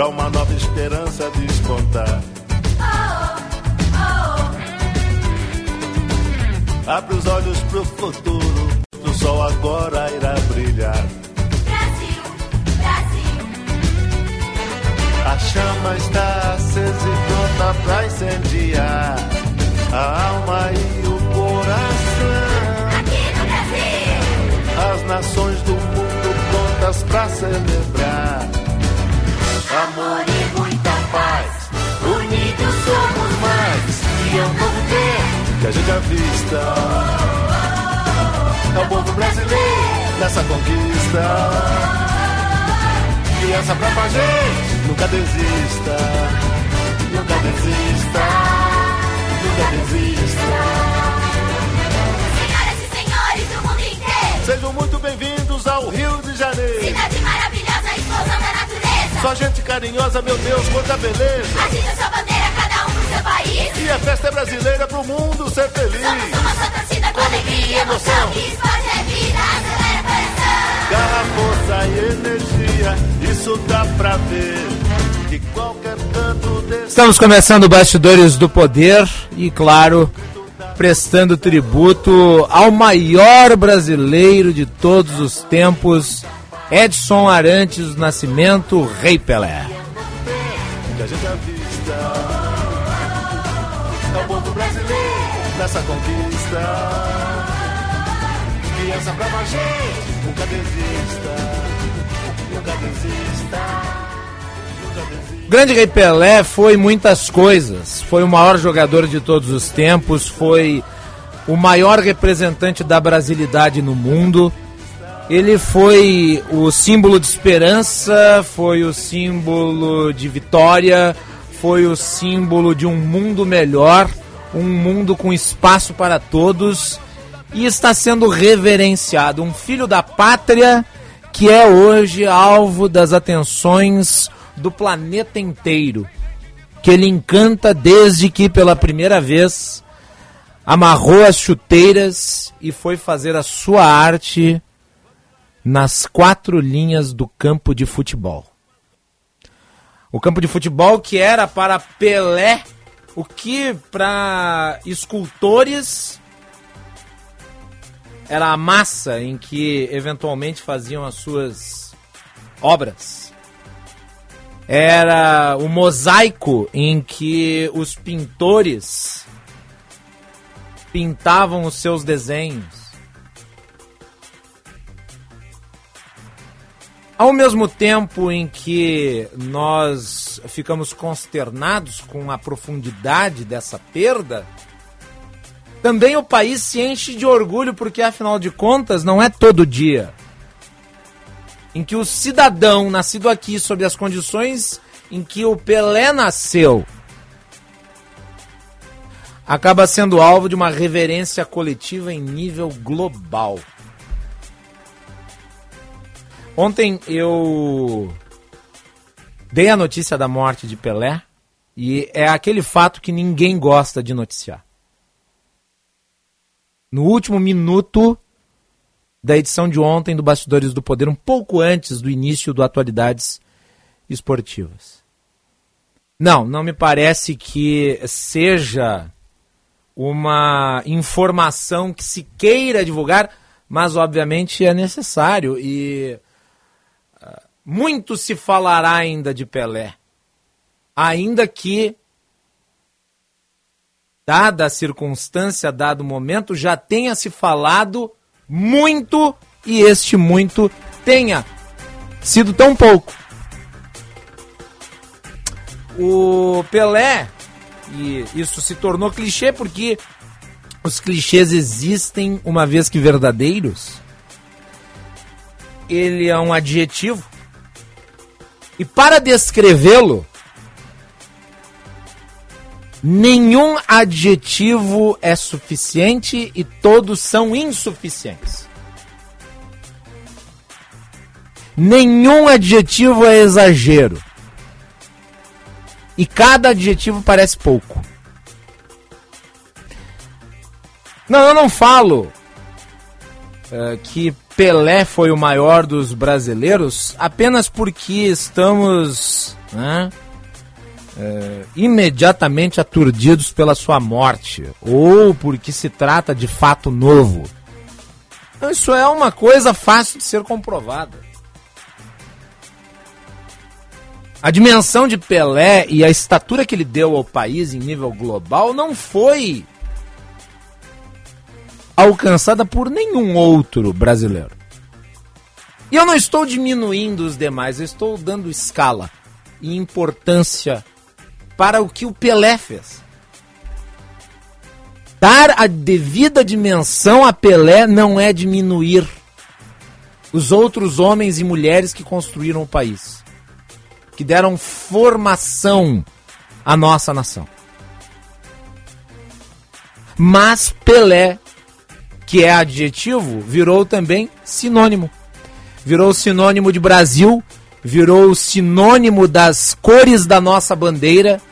Pra uma nova esperança despontar. Abre os olhos pro futuro, o sol agora irá brilhar. Brasil, Brasil, A chama está acesa e pronta pra incendiar a alma e o coração. aqui no Brasil. As nações do mundo prontas pra celebrar. É um novo que a gente avista. É o povo brasileiro nessa conquista. Criança pra pra gente, nunca desista. Nunca desista. Nunca desista. Senhoras e senhores do mundo inteiro. Sejam muito bem-vindos ao Rio de Janeiro. Cidade maravilhosa, explosão da natureza. Só gente carinhosa, meu Deus, quanta beleza. Agita sua bandeira, a festa é brasileira pro mundo ser feliz. Somos uma só torcida com alegria e emoção. Esporte é vida, acelera coração. Garra, força e energia, isso dá pra ver. De qualquer canto desse Estamos começando Bastidores do Poder e, claro, prestando tributo ao maior brasileiro de todos os tempos, Edson Arantes do Nascimento, Rei Pelé. Nessa conquista. Criança mais gente, nunca desista. Nunca desista. Desista. Grande Rei Pelé foi muitas coisas. Foi o maior jogador de todos os tempos, foi o maior representante da brasilidade no mundo. Ele foi o símbolo de esperança, foi o símbolo de vitória, foi o símbolo de um mundo melhor, um mundo com espaço para todos e está sendo reverenciado. Um filho da pátria que é hoje alvo das atenções do planeta inteiro. Que ele encanta desde que pela primeira vez amarrou as chuteiras e foi fazer a sua arte nas quatro linhas do campo de futebol. O campo de futebol que era para Pelé, o que para escultores era a massa em que eventualmente faziam as suas obras. Era o mosaico em que os pintores pintavam os seus desenhos. Ao mesmo tempo em que nós ficamos consternados com a profundidade dessa perda, também o país se enche de orgulho porque, afinal de contas, não é todo dia em que o cidadão nascido aqui sob as condições em que o Pelé nasceu acaba sendo alvo de uma reverência coletiva em nível global. Ontem eu dei a notícia da morte de Pelé e é aquele fato que ninguém gosta de noticiar. No último minuto da edição de ontem do Bastidores do Poder, um pouco antes do início do Atualidades Esportivas. Não, não me parece que seja uma informação que se queira divulgar, mas obviamente é necessário e muito se falará ainda de Pelé. Ainda que, dada a circunstância, dado o momento, já tenha se falado muito e este muito tenha sido tão pouco. O Pelé, e isso se tornou clichê porque os clichês existem uma vez que verdadeiros. Ele é um adjetivo. E para descrevê-lo, Nenhum adjetivo é suficiente e todos são insuficientes. Nenhum adjetivo é exagero. E cada adjetivo parece pouco. Não, eu não falo uh, que Pelé foi o maior dos brasileiros apenas porque estamos né, uh, imediatamente aturdidos pela sua morte ou porque se trata de fato novo. Isso é uma coisa fácil de ser comprovada. A dimensão de Pelé e a estatura que ele deu ao país em nível global não foi alcançada por nenhum outro brasileiro. E eu não estou diminuindo os demais, eu estou dando escala e importância para o que o Pelé fez. Dar a devida dimensão a Pelé não é diminuir os outros homens e mulheres que construíram o país, que deram formação à nossa nação. Mas Pelé que é adjetivo, virou também sinônimo. Virou sinônimo de Brasil, virou sinônimo das cores da nossa bandeira,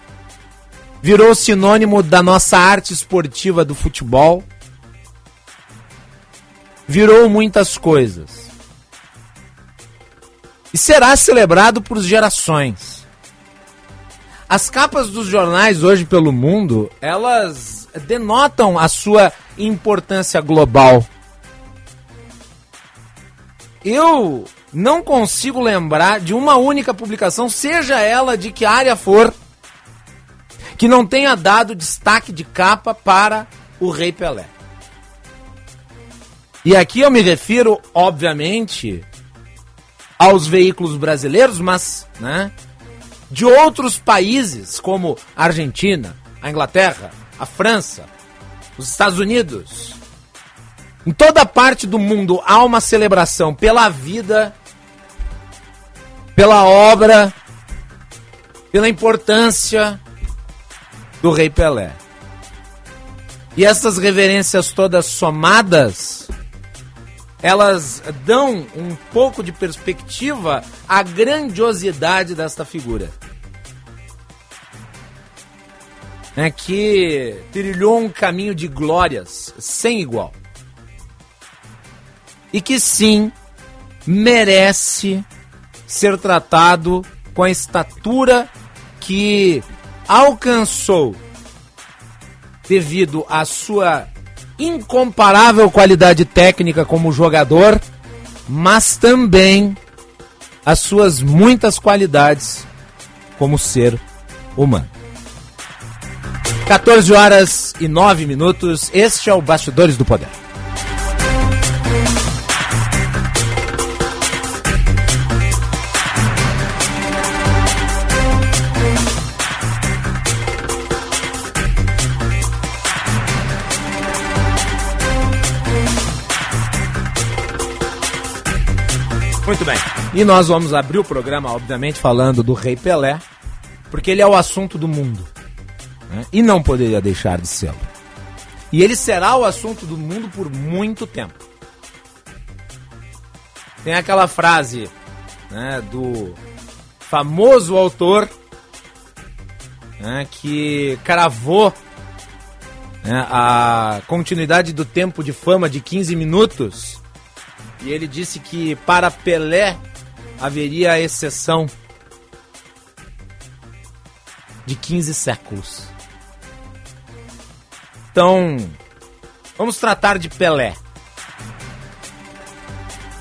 virou sinônimo da nossa arte esportiva do futebol. Virou muitas coisas. E será celebrado por gerações. As capas dos jornais hoje pelo mundo, elas denotam a sua importância global. Eu não consigo lembrar de uma única publicação, seja ela de que área for, que não tenha dado destaque de capa para o Rei Pelé. E aqui eu me refiro, obviamente, aos veículos brasileiros, mas, né, de outros países como a Argentina, a Inglaterra, a França, os Estados Unidos. Em toda parte do mundo há uma celebração pela vida, pela obra, pela importância do Rei Pelé. E essas reverências todas somadas, elas dão um pouco de perspectiva à grandiosidade desta figura. Né, que trilhou um caminho de glórias sem igual. E que sim merece ser tratado com a estatura que alcançou devido à sua incomparável qualidade técnica como jogador, mas também as suas muitas qualidades como ser humano. 14 horas e 9 minutos. Este é o Bastidores do Poder. Muito bem. E nós vamos abrir o programa, obviamente, falando do Rei Pelé, porque ele é o assunto do mundo. Né? E não poderia deixar de ser. E ele será o assunto do mundo por muito tempo. Tem aquela frase né, do famoso autor né, que cravou né, a continuidade do tempo de fama de 15 minutos. E ele disse que para Pelé haveria exceção de 15 séculos. Então, vamos tratar de Pelé.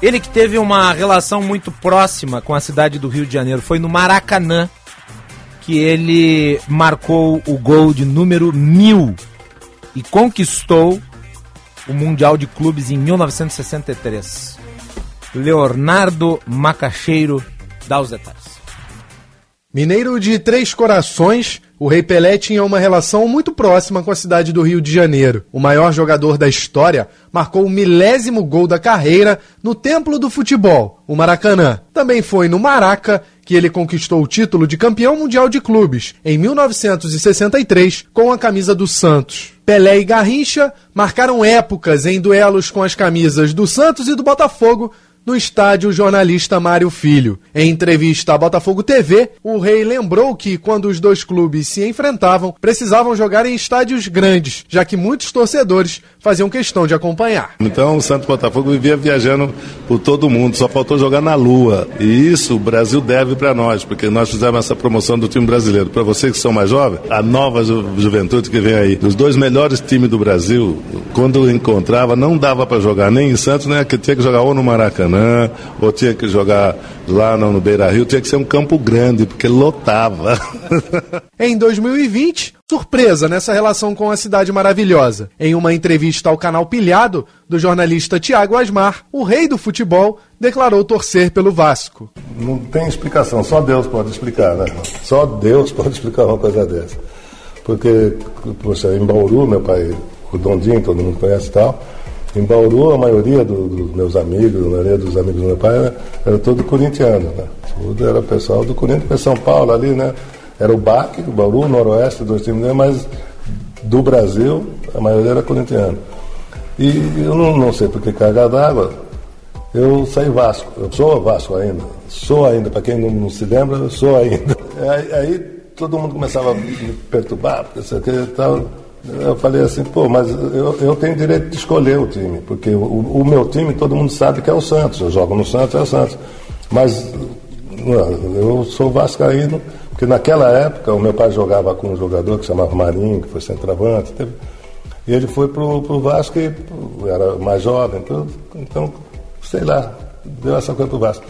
Ele que teve uma relação muito próxima com a cidade do Rio de Janeiro. Foi no Maracanã que ele marcou o gol de número mil e conquistou o Mundial de Clubes em 1963. Leonardo Macaxeiro dá os detalhes. Mineiro de Três Corações, o Rei Pelé tinha uma relação muito próxima com a cidade do Rio de Janeiro. O maior jogador da história marcou o milésimo gol da carreira no Templo do Futebol, o Maracanã. Também foi no Maraca que ele conquistou o título de campeão mundial de clubes em 1963 com a camisa do Santos. Pelé e Garrincha marcaram épocas em duelos com as camisas do Santos e do Botafogo no estádio jornalista Mário Filho. Em entrevista à Botafogo TV, o Rei lembrou que quando os dois clubes se enfrentavam, precisavam jogar em estádios grandes, já que muitos torcedores faziam questão de acompanhar. Então o Santos Botafogo vivia viajando por todo mundo, só faltou jogar na Lua. E isso o Brasil deve para nós, porque nós fizemos essa promoção do time brasileiro. Para vocês que são mais jovens, a nova ju juventude que vem aí, os dois melhores times do Brasil, quando encontrava, não dava para jogar nem em Santos, nem que tinha que jogar ou no Maracanã, ou tinha que jogar lá no, no Beira Rio, tinha que ser um campo grande, porque lotava. em 2020, surpresa nessa relação com a cidade maravilhosa. Em uma entrevista ao canal Pilhado, do jornalista Tiago Asmar, o rei do futebol declarou torcer pelo Vasco. Não tem explicação, só Deus pode explicar, né? Só Deus pode explicar uma coisa dessa. Porque, poxa, em Bauru, meu pai, o Dondinho, todo mundo conhece e tal, em Bauru, a maioria do, dos meus amigos, a maioria dos amigos do meu pai era, era todo corintiano, né? Tudo era pessoal do Corinthians, São Paulo ali, né? Era o BAC, o Bauru, o Noroeste, dois times, né? mas do Brasil, a maioria era corintiano. E eu não, não sei por que carga d'água, eu saí Vasco. Eu sou Vasco ainda. Sou ainda, para quem não, não, se lembra, eu sou ainda. Aí, aí, todo mundo começava a me perturbar, porque você tal. Eu falei assim, pô, mas eu, eu tenho direito de escolher o time, porque o, o, meu time todo mundo sabe que é o Santos. Eu jogo no Santos, é o Santos. Mas eu sou vascaíno, porque naquela época o meu pai jogava com um jogador que chamava Marinho, que foi centroavante, teve, e ele foi pro, pro Vasco e era mais jovem, então, então sei lá, deu essa coisa pro Vasco.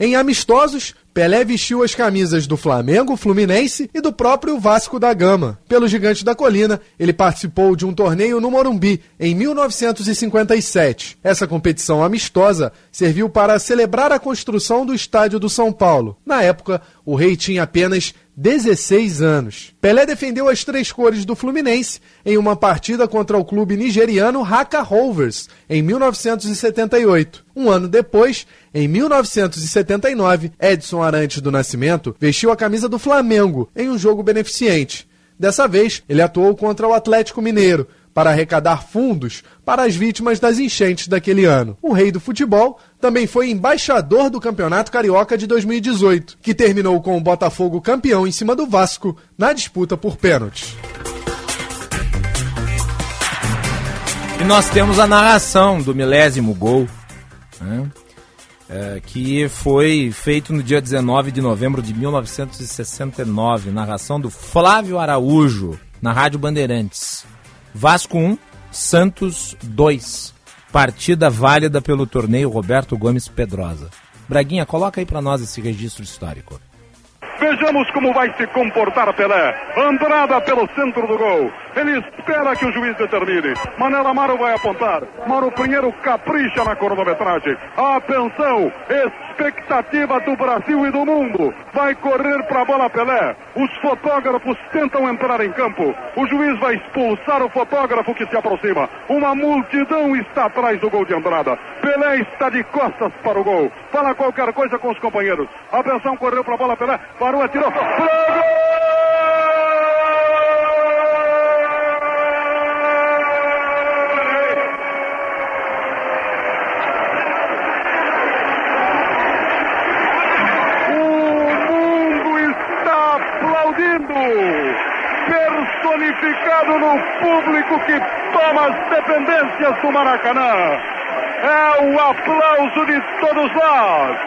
Em amistosos, Pelé vestiu as camisas do Flamengo, Fluminense e do próprio Vasco da Gama. Pelo Gigante da Colina, ele participou de um torneio no Morumbi em 1957. Essa competição amistosa serviu para celebrar a construção do estádio do São Paulo. Na época, o rei tinha apenas 16 anos. Pelé defendeu as três cores do Fluminense em uma partida contra o clube nigeriano Haka Rovers em 1978. Um ano depois, em 1979, Edson Arantes do Nascimento vestiu a camisa do Flamengo em um jogo beneficente. Dessa vez, ele atuou contra o Atlético Mineiro, para arrecadar fundos para as vítimas das enchentes daquele ano. O rei do futebol também foi embaixador do Campeonato Carioca de 2018, que terminou com o Botafogo campeão em cima do Vasco na disputa por pênaltis. E nós temos a narração do milésimo gol, né? é, que foi feito no dia 19 de novembro de 1969. Narração do Flávio Araújo, na Rádio Bandeirantes. Vasco 1, Santos 2. Partida válida pelo torneio Roberto Gomes Pedrosa. Braguinha, coloca aí para nós esse registro histórico. Vejamos como vai se comportar Pelé. Andrada pelo centro do gol. Ele espera que o juiz determine. Manela Amaro vai apontar. Mauro Pinheiro capricha na cronometragem. Atenção! Expectativa do Brasil e do mundo. Vai correr para a bola Pelé. Os fotógrafos tentam entrar em campo. O juiz vai expulsar o fotógrafo que se aproxima. Uma multidão está atrás do gol de Andrada. Pelé está de costas para o gol. Fala qualquer coisa com os companheiros. Atenção, correu para a bola Pelé. Parou, atirou. Gol! Personificado no público que toma as dependências do Maracanã. É o aplauso de todos nós.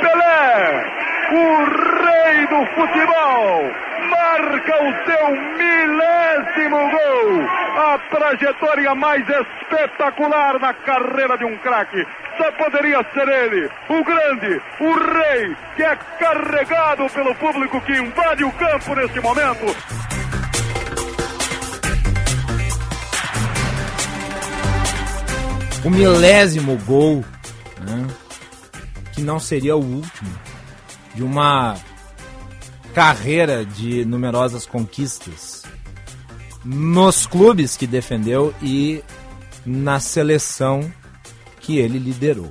Pelé, o rei do futebol, marca o seu milésimo gol. A trajetória mais espetacular na carreira de um craque. Só poderia ser ele, o grande, o rei, que é carregado pelo público que invade o campo neste momento. O milésimo gol, né, que não seria o último, de uma carreira de numerosas conquistas nos clubes que defendeu e na seleção que ele liderou.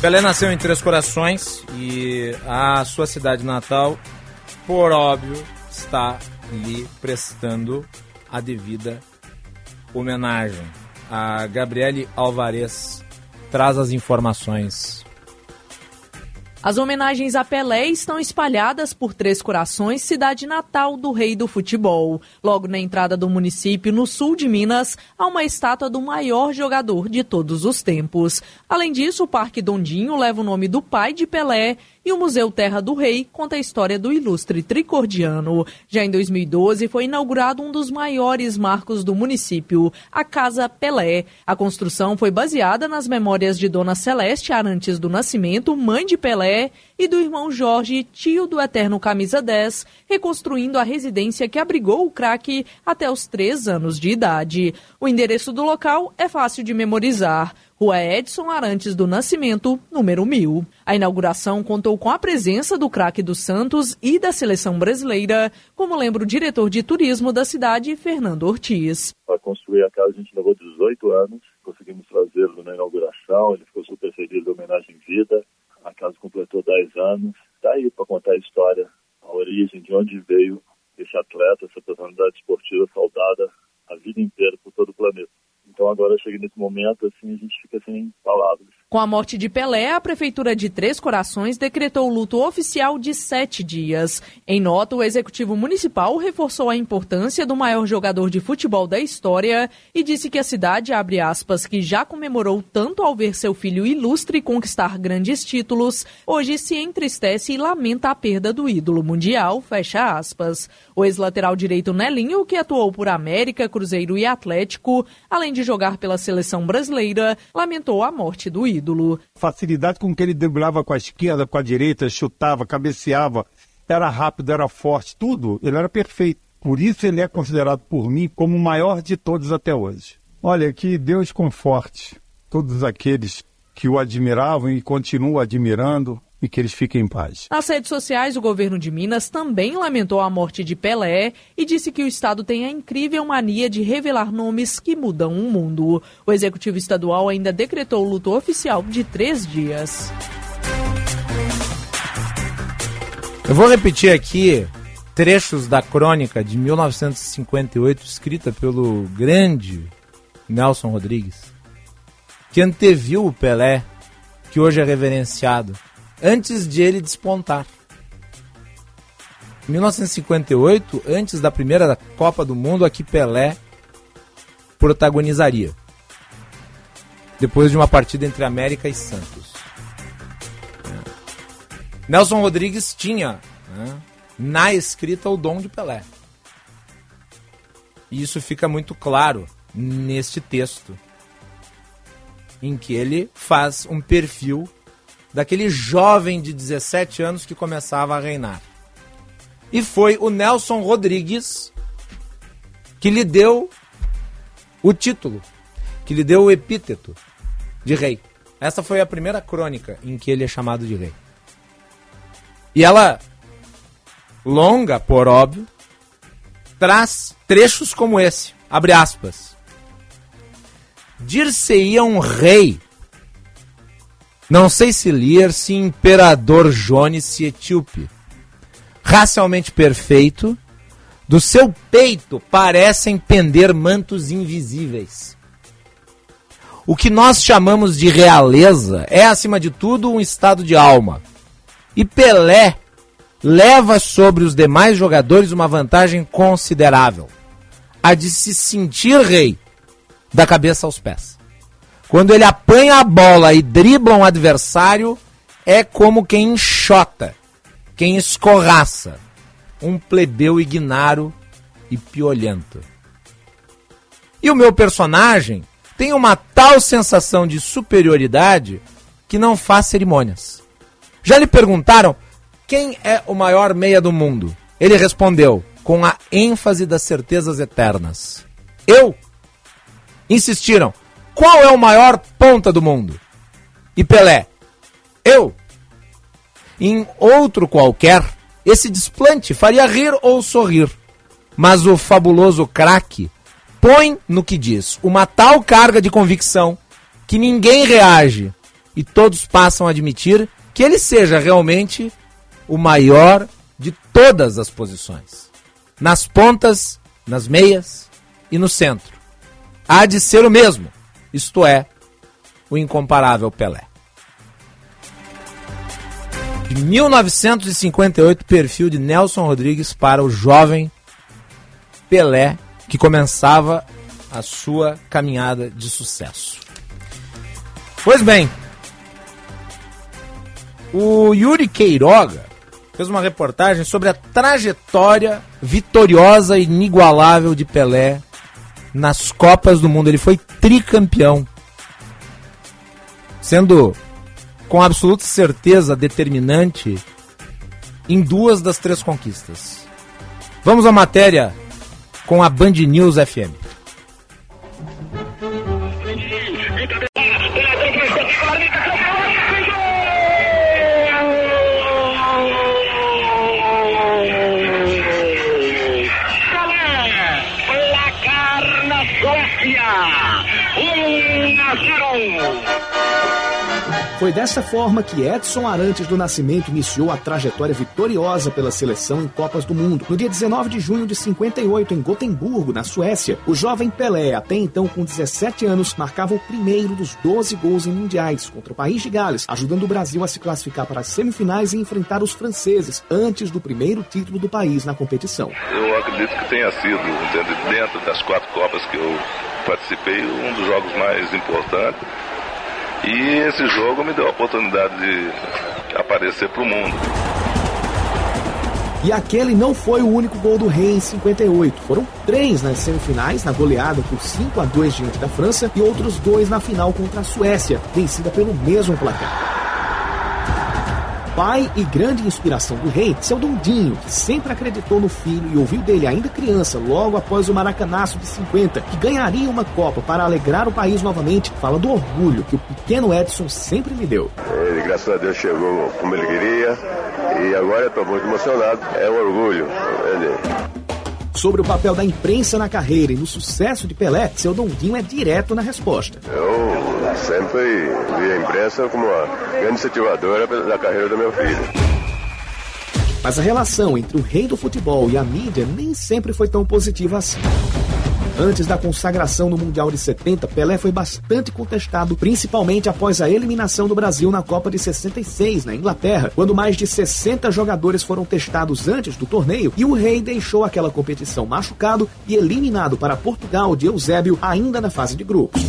Pelé nasceu em Três Corações e a sua cidade natal, por óbvio, está lhe prestando a devida homenagem. A Gabriele Alvarez traz as informações as homenagens a Pelé estão espalhadas por Três Corações, cidade natal do rei do futebol. Logo na entrada do município, no sul de Minas, há uma estátua do maior jogador de todos os tempos. Além disso, o Parque Dondinho leva o nome do pai de Pelé e o Museu Terra do Rei conta a história do ilustre tricordiano. Já em 2012 foi inaugurado um dos maiores marcos do município, a Casa Pelé. A construção foi baseada nas memórias de Dona Celeste Arantes do Nascimento, mãe de Pelé, e do irmão Jorge, tio do eterno Camisa 10, reconstruindo a residência que abrigou o craque até os três anos de idade. O endereço do local é fácil de memorizar. Rua Edson Arantes do Nascimento, número 1000. A inauguração contou com a presença do craque do Santos e da seleção brasileira, como lembra o diretor de turismo da cidade, Fernando Ortiz. Para construir a casa a gente levou 18 anos, conseguimos trazê-lo na inauguração, ele ficou super feliz da homenagem em vida. A casa completou 10 anos. Está aí para contar a história, a origem, de onde veio esse atleta, essa personalidade esportiva saudada a vida inteira por todo o planeta. Então agora chega nesse momento, assim, a gente fica sem palavras. Com a morte de Pelé, a Prefeitura de Três Corações decretou luto oficial de sete dias. Em nota, o Executivo Municipal reforçou a importância do maior jogador de futebol da história e disse que a cidade, abre aspas, que já comemorou tanto ao ver seu filho ilustre conquistar grandes títulos, hoje se entristece e lamenta a perda do ídolo mundial, fecha aspas. O ex-lateral direito Nelinho, que atuou por América, Cruzeiro e Atlético, além de jogar pela seleção brasileira, lamentou a morte do ídolo. Facilidade com que ele driblava com a esquerda, com a direita, chutava, cabeceava, era rápido, era forte, tudo, ele era perfeito. Por isso ele é considerado por mim como o maior de todos até hoje. Olha, que Deus conforte todos aqueles que o admiravam e continuam admirando, e que eles fiquem em paz. Nas redes sociais, o governo de Minas também lamentou a morte de Pelé e disse que o estado tem a incrível mania de revelar nomes que mudam o mundo. O executivo estadual ainda decretou o luto oficial de três dias. Eu vou repetir aqui trechos da crônica de 1958, escrita pelo grande Nelson Rodrigues, que anteviu o Pelé, que hoje é reverenciado antes de ele despontar. Em 1958, antes da primeira Copa do Mundo, aqui Pelé protagonizaria. Depois de uma partida entre América e Santos. Nelson Rodrigues tinha né, na escrita o dom de Pelé. E isso fica muito claro neste texto, em que ele faz um perfil daquele jovem de 17 anos que começava a reinar. E foi o Nelson Rodrigues que lhe deu o título, que lhe deu o epíteto de rei. Essa foi a primeira crônica em que ele é chamado de rei. E ela, longa, por óbvio, traz trechos como esse. Abre aspas. Dir-se-ia um rei não sei se ler se Imperador Jones se etíope. Racialmente perfeito, do seu peito parecem pender mantos invisíveis. O que nós chamamos de realeza é, acima de tudo, um estado de alma. E Pelé leva sobre os demais jogadores uma vantagem considerável: a de se sentir rei, da cabeça aos pés. Quando ele apanha a bola e dribla um adversário, é como quem enxota, quem escorraça. Um plebeu ignaro e piolento. E o meu personagem tem uma tal sensação de superioridade que não faz cerimônias. Já lhe perguntaram quem é o maior meia do mundo? Ele respondeu com a ênfase das certezas eternas: Eu? Insistiram: qual é o maior ponta do mundo? E Pelé? Eu. Em outro qualquer, esse desplante faria rir ou sorrir. Mas o fabuloso craque põe no que diz uma tal carga de convicção que ninguém reage, e todos passam a admitir que ele seja realmente o maior de todas as posições. Nas pontas, nas meias e no centro. Há de ser o mesmo, isto é, o incomparável Pelé. De 1958, perfil de Nelson Rodrigues para o jovem Pelé, que começava a sua caminhada de sucesso. Pois bem, o Yuri Queiroga fez uma reportagem sobre a trajetória vitoriosa e inigualável de Pelé nas Copas do Mundo. Ele foi tricampeão, sendo com absoluta certeza determinante em duas das três conquistas. Vamos à matéria com a Band News FM. Foi dessa forma que Edson Arantes do Nascimento iniciou a trajetória vitoriosa pela seleção em Copas do Mundo. No dia 19 de junho de 58, em Gotemburgo, na Suécia, o jovem Pelé, até então com 17 anos, marcava o primeiro dos 12 gols em mundiais contra o país de Gales, ajudando o Brasil a se classificar para as semifinais e enfrentar os franceses antes do primeiro título do país na competição. Eu acredito que tenha sido, dentro das quatro Copas que eu participei, um dos jogos mais importantes e esse jogo me deu a oportunidade de aparecer para o mundo. E aquele não foi o único gol do Rei em 58. Foram três nas semifinais, na goleada por 5 a 2 diante da França, e outros dois na final contra a Suécia, vencida pelo mesmo placar pai e grande inspiração do rei, seu Dondinho, que sempre acreditou no filho e ouviu dele ainda criança, logo após o Maracanaço de 50, que ganharia uma Copa para alegrar o país novamente, fala do orgulho que o pequeno Edson sempre lhe deu. Ele, graças a Deus, chegou como ele queria e agora estou muito emocionado. É um orgulho. Ele sobre o papel da imprensa na carreira e no sucesso de Pelé, seu Dondinho é direto na resposta. Eu sempre vi a imprensa como uma grande incentivadora da carreira do meu filho. Mas a relação entre o rei do futebol e a mídia nem sempre foi tão positiva assim. Antes da consagração no Mundial de 70, Pelé foi bastante contestado, principalmente após a eliminação do Brasil na Copa de 66, na Inglaterra, quando mais de 60 jogadores foram testados antes do torneio e o rei deixou aquela competição machucado e eliminado para Portugal de Eusébio ainda na fase de grupos.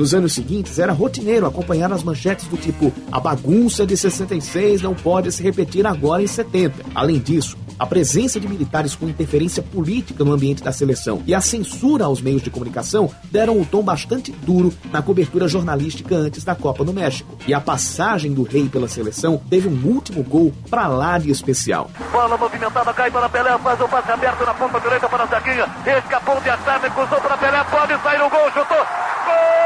Nos anos seguintes, era rotineiro acompanhar as manchetes do tipo: a bagunça de 66 não pode se repetir agora em 70. Além disso, a presença de militares com interferência política no ambiente da seleção e a censura aos meios de comunicação deram um tom bastante duro na cobertura jornalística antes da Copa no México. E a passagem do rei pela seleção teve um último gol pra lá de especial. Bola movimentada, cai para Pelé, faz o passe aberto na ponta direita para Zaguinha, escapou de atrás, cruzou para Pelé, pode sair o gol, chutou. Gol!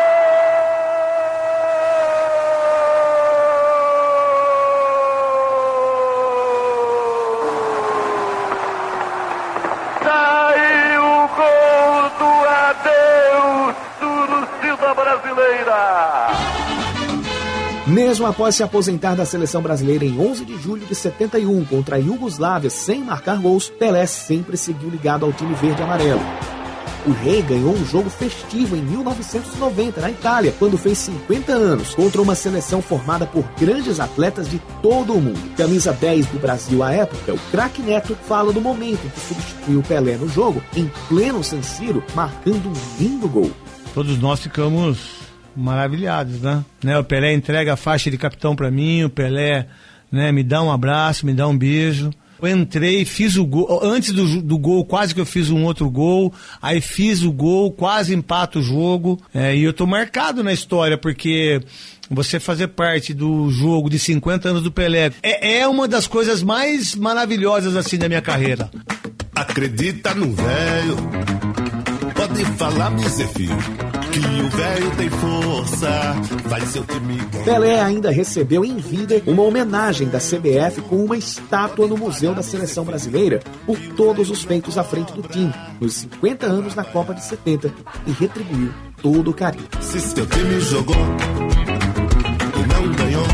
Mesmo após se aposentar da seleção brasileira em 11 de julho de 71 contra a Iugoslávia sem marcar gols, Pelé sempre seguiu ligado ao time verde-amarelo. O rei ganhou um jogo festivo em 1990 na Itália, quando fez 50 anos, contra uma seleção formada por grandes atletas de todo o mundo. Camisa 10 do Brasil à época, o craque Neto fala do momento em que substituiu Pelé no jogo, em pleno San Siro, marcando um lindo gol. Todos nós ficamos maravilhados, né? né? O Pelé entrega a faixa de capitão para mim, o Pelé né, me dá um abraço, me dá um beijo. Eu entrei, fiz o gol. Antes do, do gol, quase que eu fiz um outro gol. Aí fiz o gol, quase empato o jogo. É, e eu tô marcado na história, porque você fazer parte do jogo de 50 anos do Pelé é, é uma das coisas mais maravilhosas assim da minha carreira. Acredita no velho, pode falar, meu filho que o velho tem força, vai ser o. Pelé ainda recebeu em vida uma homenagem da CBF com uma estátua no Museu da Seleção Brasileira por todos os feitos à frente do time nos 50 anos na Copa de 70 e retribuiu todo o carinho. Se seu time jogou e não ganhou,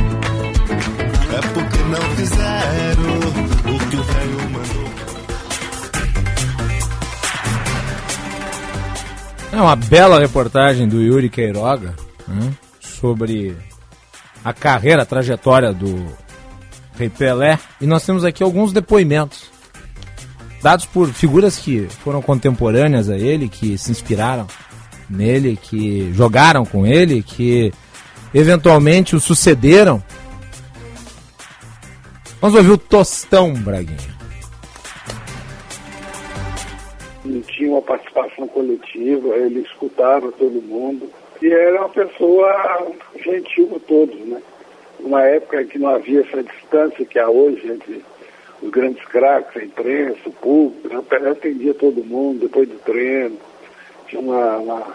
é porque não fizeram o que o velho uma bela reportagem do Yuri Queiroga né, sobre a carreira, a trajetória do Rei Pelé. E nós temos aqui alguns depoimentos dados por figuras que foram contemporâneas a ele, que se inspiraram nele, que jogaram com ele, que eventualmente o sucederam. Vamos ouvir o Tostão, Braguinha. Não tinha uma participação coletiva, ele escutava todo mundo. E era uma pessoa gentil com todos, né? Uma época em que não havia essa distância que há hoje entre os grandes craques, a imprensa, o público. Né? Pelé atendia todo mundo depois do treino. Tinha uma, uma,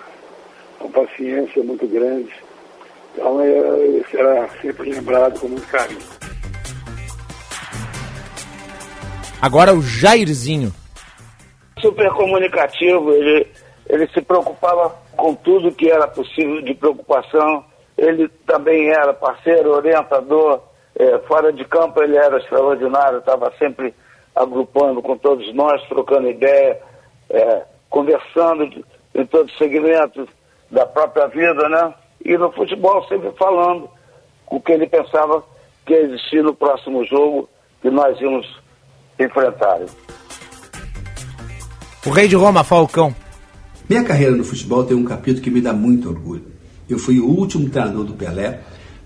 uma paciência muito grande. Então é, esse era sempre lembrado com muito carinho. Agora o Jairzinho. Super comunicativo, ele, ele se preocupava com tudo que era possível de preocupação. Ele também era parceiro, orientador. É, fora de campo ele era extraordinário, estava sempre agrupando com todos nós, trocando ideia, é, conversando de, em todos os segmentos da própria vida, né? E no futebol sempre falando o que ele pensava que ia existir no próximo jogo que nós íamos enfrentar. O rei de Roma, Falcão. Minha carreira no futebol tem um capítulo que me dá muito orgulho. Eu fui o último treinador do Pelé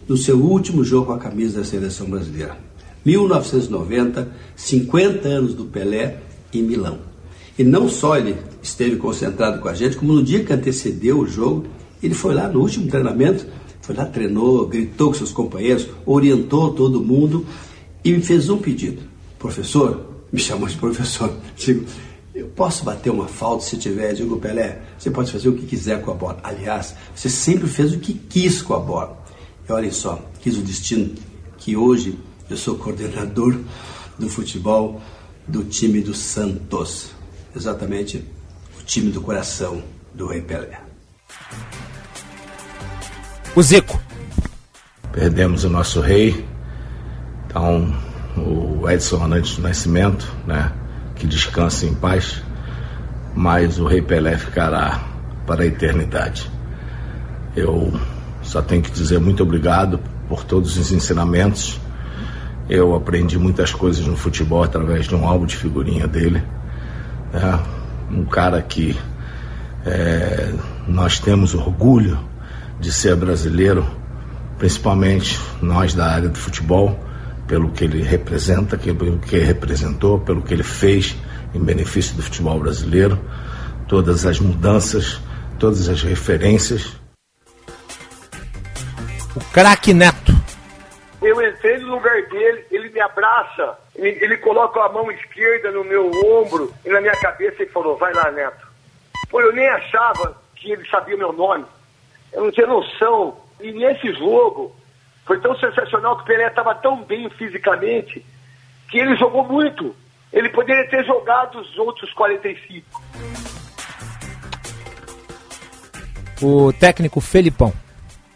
no seu último jogo com a camisa da seleção brasileira. 1990, 50 anos do Pelé em Milão. E não só ele esteve concentrado com a gente, como no dia que antecedeu o jogo, ele foi lá no último treinamento, foi lá, treinou, gritou com seus companheiros, orientou todo mundo e me fez um pedido. Professor, me chamou de professor. Digo, eu posso bater uma falta se tiver? Digo, Pelé, você pode fazer o que quiser com a bola. Aliás, você sempre fez o que quis com a bola. E olhem só, quis o destino que hoje eu sou coordenador do futebol do time do Santos. Exatamente o time do coração do Rei Pelé. O Zico. Perdemos o nosso rei. Então, o Edson Arantes do Nascimento, né? Que descanse em paz. Mas o Rei Pelé ficará para a eternidade. Eu só tenho que dizer muito obrigado por todos os ensinamentos. Eu aprendi muitas coisas no futebol através de um álbum de figurinha dele. É um cara que é, nós temos orgulho de ser brasileiro, principalmente nós da área do futebol, pelo que ele representa, pelo que ele representou, pelo que ele fez em benefício do futebol brasileiro, todas as mudanças, todas as referências. O craque Neto. Eu entrei no lugar dele, ele me abraça, ele, ele, coloca a mão esquerda no meu ombro e na minha cabeça e falou: Vai lá, Neto. Pô, eu nem achava que ele sabia meu nome. Eu não tinha noção. E nesse jogo, foi tão sensacional que o Pelé estava tão bem fisicamente que ele jogou muito. Ele poderia ter jogado os outros 45. O técnico Felipão.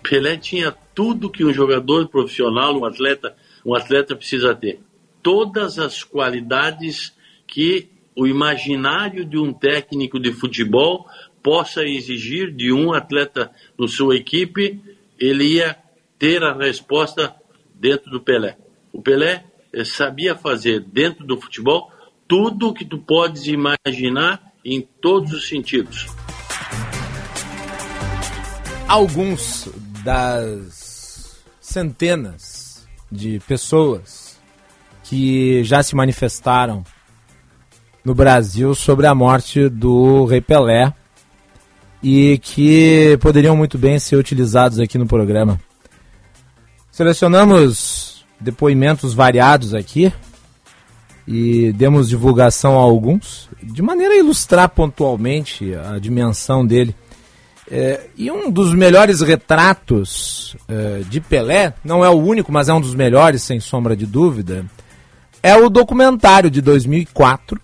Pelé tinha tudo que um jogador profissional, um atleta, um atleta precisa ter. Todas as qualidades que o imaginário de um técnico de futebol possa exigir de um atleta no sua equipe, ele ia ter a resposta dentro do Pelé. O Pelé sabia fazer dentro do futebol tudo o que tu podes imaginar em todos os sentidos. Alguns das centenas de pessoas que já se manifestaram no Brasil sobre a morte do Rei Pelé e que poderiam muito bem ser utilizados aqui no programa. Selecionamos depoimentos variados aqui e demos divulgação a alguns, de maneira a ilustrar pontualmente a dimensão dele. É, e um dos melhores retratos é, de Pelé, não é o único, mas é um dos melhores, sem sombra de dúvida, é o documentário de 2004,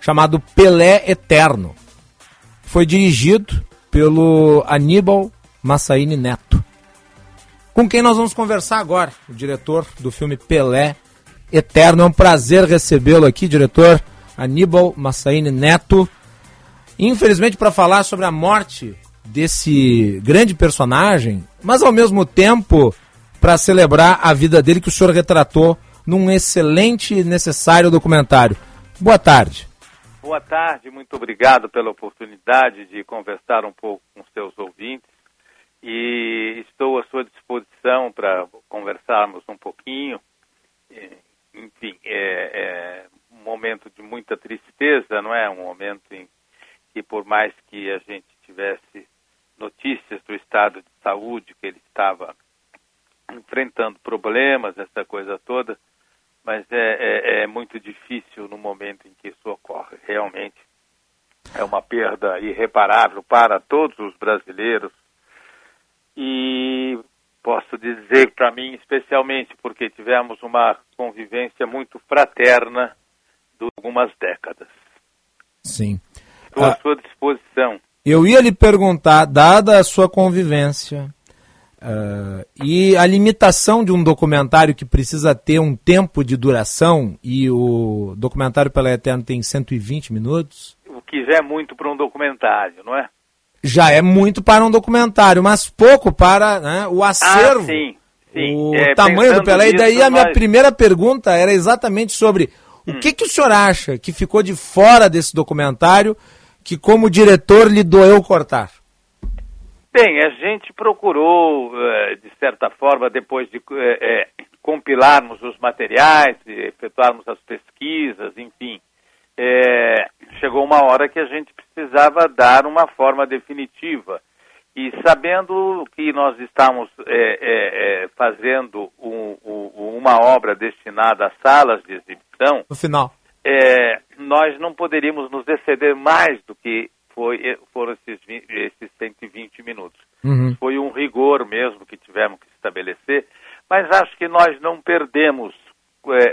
chamado Pelé Eterno. Foi dirigido pelo Aníbal Massaini Neto, com quem nós vamos conversar agora, o diretor do filme Pelé Eterno. É um prazer recebê-lo aqui, diretor Aníbal Massaini Neto. infelizmente para falar sobre a morte desse grande personagem, mas ao mesmo tempo para celebrar a vida dele que o senhor retratou num excelente e necessário documentário. Boa tarde. Boa tarde, muito obrigado pela oportunidade de conversar um pouco com seus ouvintes e estou à sua disposição para conversarmos um pouquinho. Enfim, é, é, um momento de muita tristeza, não é? Um momento em que, por mais que a gente tivesse notícias do estado de saúde, que ele estava enfrentando problemas, essa coisa toda, mas é, é, é muito difícil no momento em que isso ocorre. Realmente é uma perda irreparável para todos os brasileiros e posso dizer para mim especialmente porque tivemos uma convivência muito fraterna de algumas décadas. Sim. Estou à ah, sua disposição. Eu ia lhe perguntar, dada a sua convivência uh, e a limitação de um documentário que precisa ter um tempo de duração, e o documentário pela Eterno tem 120 minutos. O que já é muito para um documentário, não é? Já é muito para um documentário, mas pouco para né, o acervo. Ah, sim. Sim. O é, tamanho do Pelé. E daí a minha primeira pergunta era exatamente sobre o hum. que, que o senhor acha que ficou de fora desse documentário que, como diretor, lhe doeu cortar? Bem, a gente procurou, eh, de certa forma, depois de é, compilarmos os materiais, efetuarmos as pesquisas, enfim, é, chegou uma hora que a gente precisava dar uma forma definitiva. E sabendo que nós estamos é, é, fazendo um, um, uma obra destinada a salas de exibição, no final, nós não poderíamos nos exceder mais do que foi, foram esses, 20, esses 120 minutos. Uhum. Foi um rigor mesmo que tivemos que estabelecer, mas acho que nós não perdemos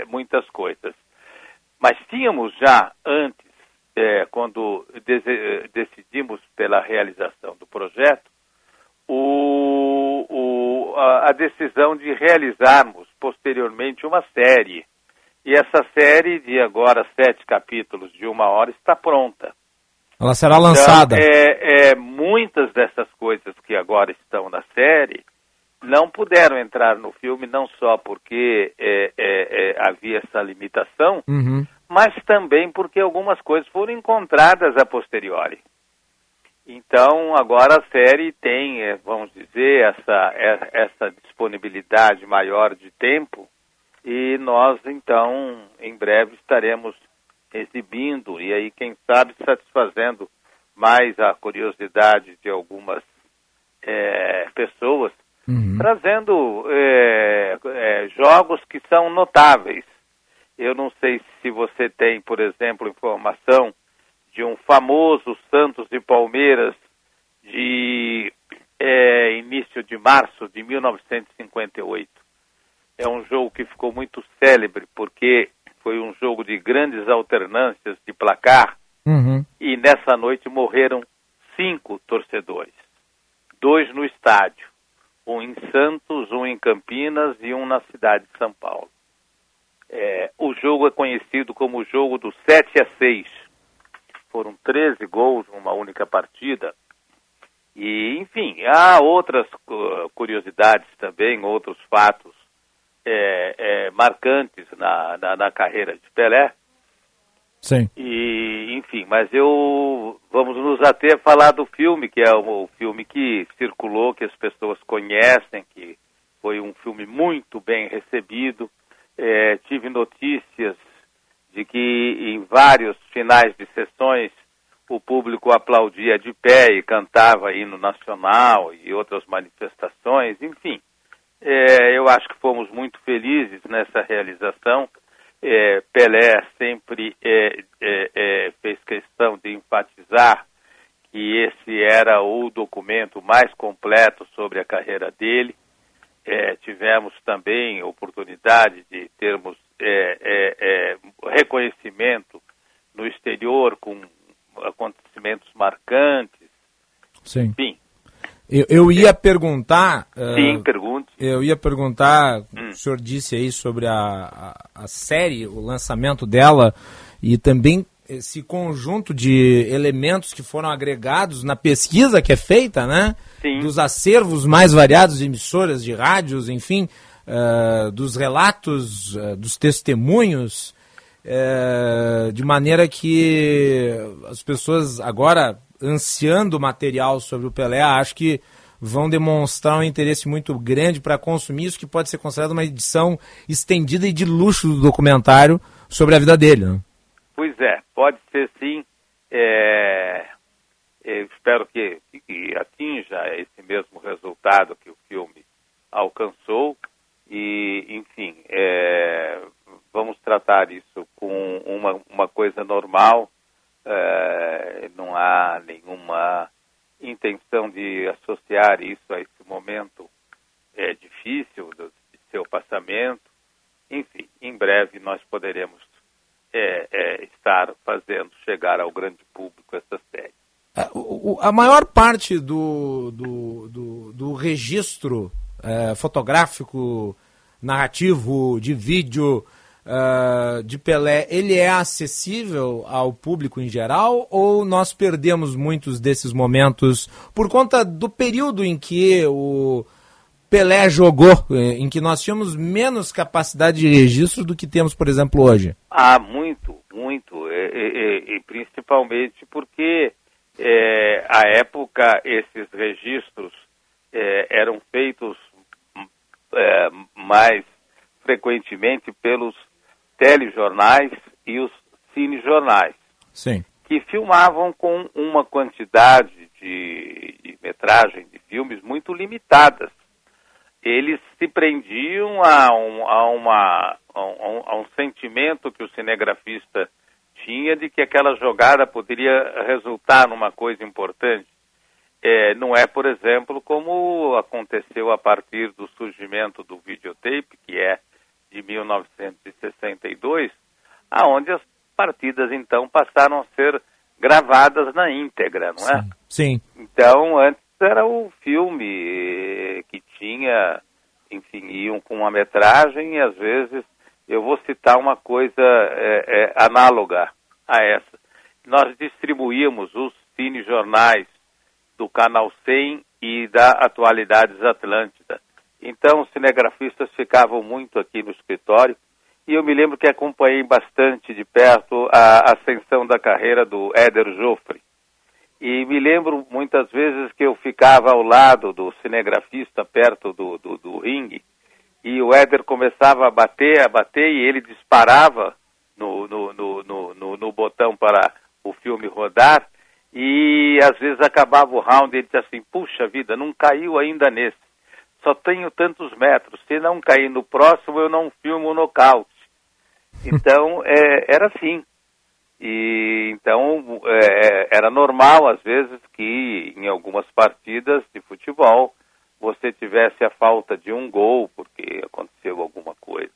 muitas coisas. Mas tínhamos já antes, é, quando decidimos pela realização do projeto, o, o, a, a, decisão de realizarmos posteriormente uma série. E essa série de agora sete capítulos de uma hora está pronta. Ela será lançada. Então, é, é, muitas dessas coisas que agora estão na série não puderam entrar no filme não só porque é, é, é havia essa limitação, uhum. Mas também porque algumas coisas foram encontradas a posteriori. Então, agora a série tem, é, vamos dizer, essa, é, essa disponibilidade maior de tempo e nós, então, em breve estaremos exibindo e aí, quem sabe, satisfazendo mais a curiosidade de algumas é, pessoas uhum. trazendo é, é, jogos que são notáveis. Eu não sei se você tem, por exemplo, informação de um famoso Santos e Palmeiras de é, início de março de 1958. É um jogo que ficou muito célebre porque foi um jogo de grandes alternâncias de placar uhum. e nessa noite morreram cinco torcedores, dois no estádio um em Santos, um em Campinas e um na cidade de São Paulo. É, o jogo é conhecido como o jogo do 7 a 6. Foram 13 gols numa única partida. E, enfim, há outras curiosidades também, outros fatos é, é, marcantes na, na, na carreira de Pelé. Sim. E, enfim, mas eu vamos nos ater a falar do filme, que é o, o filme que circulou, que as pessoas conhecem, que foi um filme muito bem recebido. É, tive notícias de que em vários finais de sessões o público aplaudia de pé e cantava hino nacional e outras manifestações, enfim. É, eu acho que fomos muito felizes nessa realização é, Pelé sempre é, é, é, fez questão de enfatizar que esse era o documento mais completo sobre a carreira dele. É, tivemos também oportunidade de termos é, reconhecimento no exterior com acontecimentos marcantes. Sim. Enfim, eu, eu ia perguntar. Sim, uh, pergunte. Eu ia perguntar, hum. o senhor disse aí sobre a, a, a, série, o lançamento dela, e também esse conjunto de elementos que foram agregados na pesquisa que é feita, né? Sim. Dos acervos mais variados de emissoras, de rádios, enfim, uh, dos relatos, uh, dos testemunhos, uh, de maneira que as pessoas agora ansiando material sobre o Pelé, acho que vão demonstrar um interesse muito grande para consumir isso que pode ser considerado uma edição estendida e de luxo do documentário sobre a vida dele. Né? Pois é, pode ser sim. É, espero que, que, atinja esse mesmo resultado que o filme alcançou e, enfim, é, vamos tratar isso com uma, uma coisa normal. É, não há nenhuma intenção de associar isso a esse momento é, difícil do, de seu passamento. Enfim, em breve nós poderemos é, é, estar fazendo chegar ao grande público essa série. A, o, a maior parte do, do, do, do registro é, fotográfico, narrativo, de vídeo uh, de Pelé, ele é acessível ao público em geral ou nós perdemos muitos desses momentos por conta do período em que o Pelé jogou, eh, em que nós tínhamos menos capacidade de registro do que temos, por exemplo, hoje? Ah, muito, muito. E, e, e principalmente porque é, à época esses registros é, eram feitos é, mais frequentemente pelos telejornais e os cinejornais. Sim. Que filmavam com uma quantidade de, de metragem de filmes muito limitadas. Eles se prendiam a um, a, uma, a, um, a um sentimento que o cinegrafista tinha de que aquela jogada poderia resultar numa coisa importante. É, não é, por exemplo, como aconteceu a partir do surgimento do videotape, que é de 1962, aonde as partidas então passaram a ser gravadas na íntegra, não é? Sim. Então, antes era o filme que tinha, enfim, iam com uma metragem e às vezes eu vou citar uma coisa é, é, análoga a essa. Nós distribuímos os cinejornais do Canal 100 e da Atualidades Atlântida. Então, os cinegrafistas ficavam muito aqui no escritório e eu me lembro que acompanhei bastante de perto a ascensão da carreira do Éder Joffre. E me lembro muitas vezes que eu ficava ao lado do cinegrafista, perto do, do, do ringue, e o Éder começava a bater, a bater, e ele disparava no, no, no, no, no botão para o filme rodar, e às vezes acabava o round e ele dizia assim, puxa vida, não caiu ainda nesse só tenho tantos metros. Se não cair no próximo, eu não filmo o nocaute. Então, é, era assim. E então é, era normal, às vezes, que em algumas partidas de futebol você tivesse a falta de um gol porque aconteceu alguma coisa.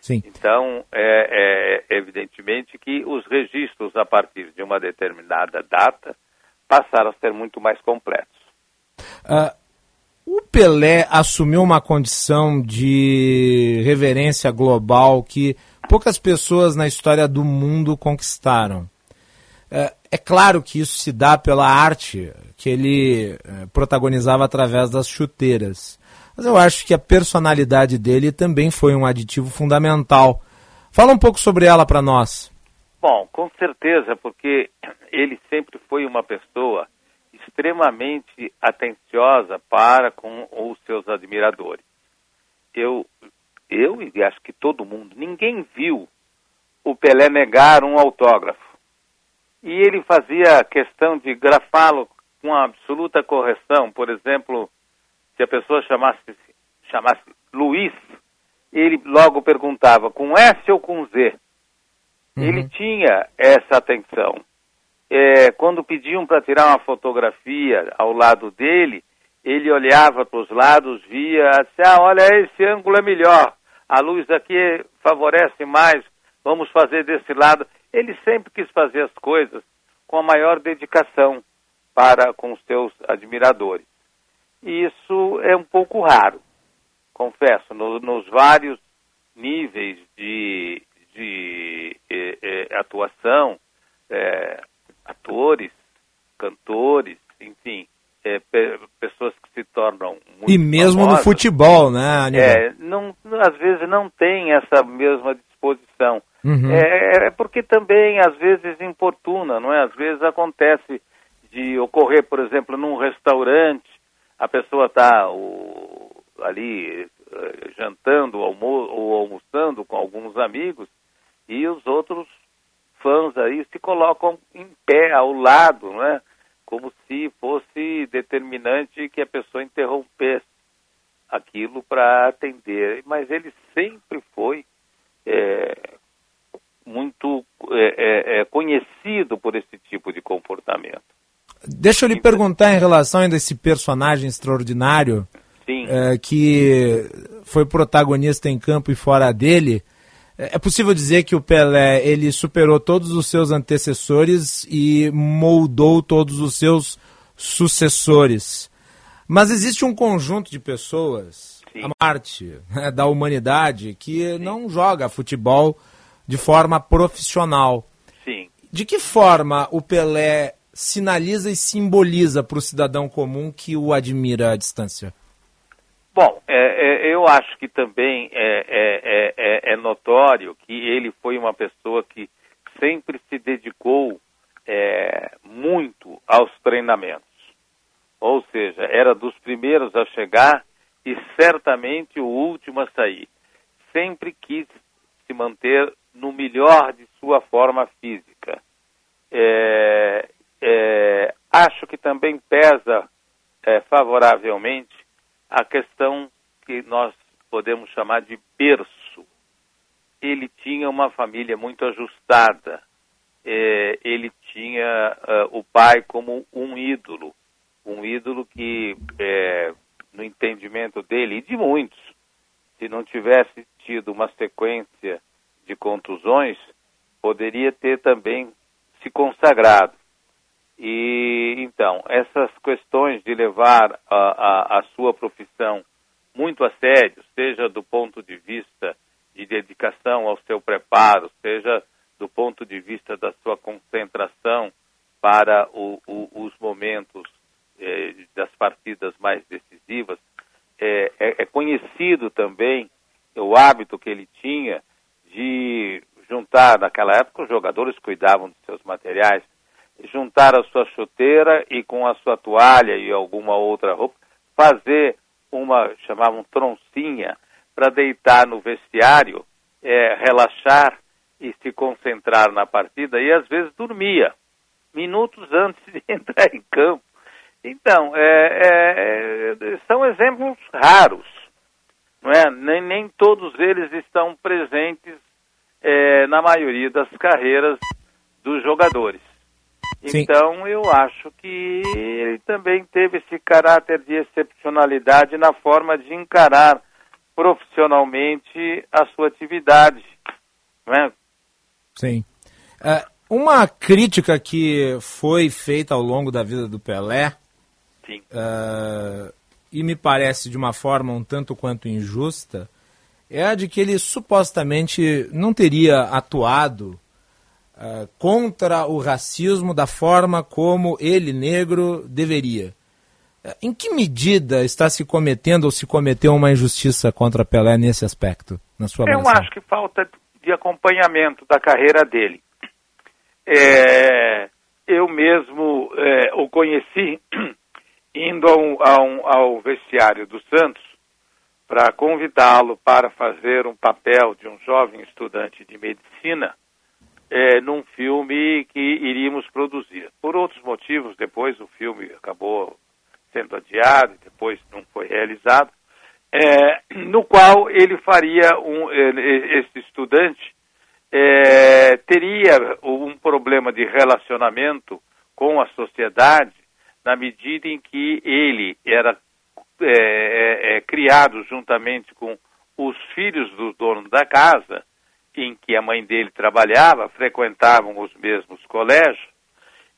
Sim. Então, é, é evidentemente que os registros a partir de uma determinada data passaram a ser muito mais completos. Uh, o Pelé assumiu uma condição de reverência global que poucas pessoas na história do mundo conquistaram. É, é claro que isso se dá pela arte que ele é, protagonizava através das chuteiras. Mas eu acho que a personalidade dele também foi um aditivo fundamental. Fala um pouco sobre ela para nós. Bom, com certeza, porque ele sempre foi uma pessoa extremamente atenciosa para com os seus admiradores. Eu, eu e acho que todo mundo, ninguém viu o Pelé negar um autógrafo. E ele fazia questão de grafá-lo com absoluta correção. Por exemplo, se a pessoa chamasse, chamasse Luiz, ele logo perguntava com S ou com Z. Uhum. Ele tinha essa atenção é, quando pediam para tirar uma fotografia ao lado dele, ele olhava para os lados, via, assim, ah, olha, esse ângulo é melhor, a luz aqui favorece mais, vamos fazer desse lado. Ele sempre quis fazer as coisas com a maior dedicação para com os seus admiradores. E isso é um pouco raro, confesso, no, nos vários níveis de, de eh, eh, atuação atores, cantores, enfim, é, pe pessoas que se tornam muito E mesmo famosas, no futebol, né, Aníbal? É, não, às vezes não tem essa mesma disposição. Uhum. É, é porque também, às vezes, importuna, não é? Às vezes acontece de ocorrer, por exemplo, num restaurante, a pessoa está ali eh, jantando almo ou almoçando com alguns amigos e os outros fãs aí se colocam em pé ao lado, não é? Como se fosse determinante que a pessoa interrompesse aquilo para atender. Mas ele sempre foi é, muito é, é, conhecido por esse tipo de comportamento. Deixa eu lhe perguntar em relação ainda a esse personagem extraordinário é, que foi protagonista em campo e fora dele. É, é possível dizer que o Pelé ele superou todos os seus antecessores e moldou todos os seus sucessores. Mas existe um conjunto de pessoas, Sim. a parte né, da humanidade, que Sim. não joga futebol de forma profissional. Sim. De que forma o Pelé sinaliza e simboliza para o cidadão comum que o admira à distância? Bom, é, é, eu acho que também é, é, é, é, notório que ele foi uma pessoa que sempre se dedicou muito aos treinamentos. Ou seja, era dos primeiros a chegar e certamente o último a sair. Sempre quis se manter no melhor de sua forma física. acho que também pesa favoravelmente a questão que nós podemos chamar de berço. Ele tinha uma família muito ajustada. É, ele tinha uh, o pai como um ídolo, um ídolo que, é, no entendimento dele e de muitos, se não tivesse tido uma sequência de contusões, poderia ter também se consagrado. E então, essas questões de levar a, a, a, sua profissão muito a sério, seja do ponto de vista de dedicação ao seu preparo, seja do ponto de vista da sua concentração para o, o, os momentos eh, das partidas mais decisivas, é, é, é conhecido também o hábito que ele tinha de juntar, naquela época os jogadores cuidavam de seus materiais, juntar a sua chuteira e com a sua toalha e alguma outra roupa, fazer uma, chamavam troncinha, para deitar no vestiário, é, relaxar e se concentrar na partida, e às vezes dormia, minutos antes de entrar em campo. Então, é, é, são exemplos raros, não é? Nem, nem todos eles estão presentes é, na maioria das carreiras dos jogadores. Sim. Então, eu acho que ele também teve esse caráter de excepcionalidade na forma de encarar profissionalmente a sua atividade. Não é? Sim. Uh, uma crítica que foi feita ao longo da vida do Pelé, uh, e me parece de uma forma um tanto quanto injusta, é a de que ele supostamente não teria atuado uh, contra o racismo da forma como ele, negro, deveria. Uh, em que medida está se cometendo ou se cometeu uma injustiça contra Pelé nesse aspecto, na sua Eu acho que falta de acompanhamento da carreira dele. É, eu mesmo é, o conheci indo a um, a um, ao vestiário do Santos para convidá-lo para fazer um papel de um jovem estudante de medicina é, num filme que iríamos produzir. Por outros motivos, depois o filme acabou sendo adiado, depois não foi realizado, é, no qual ele faria um, esse estudante é, teria um problema de relacionamento com a sociedade na medida em que ele era é, é, é criado juntamente com os filhos do dono da casa em que a mãe dele trabalhava, frequentavam os mesmos colégios,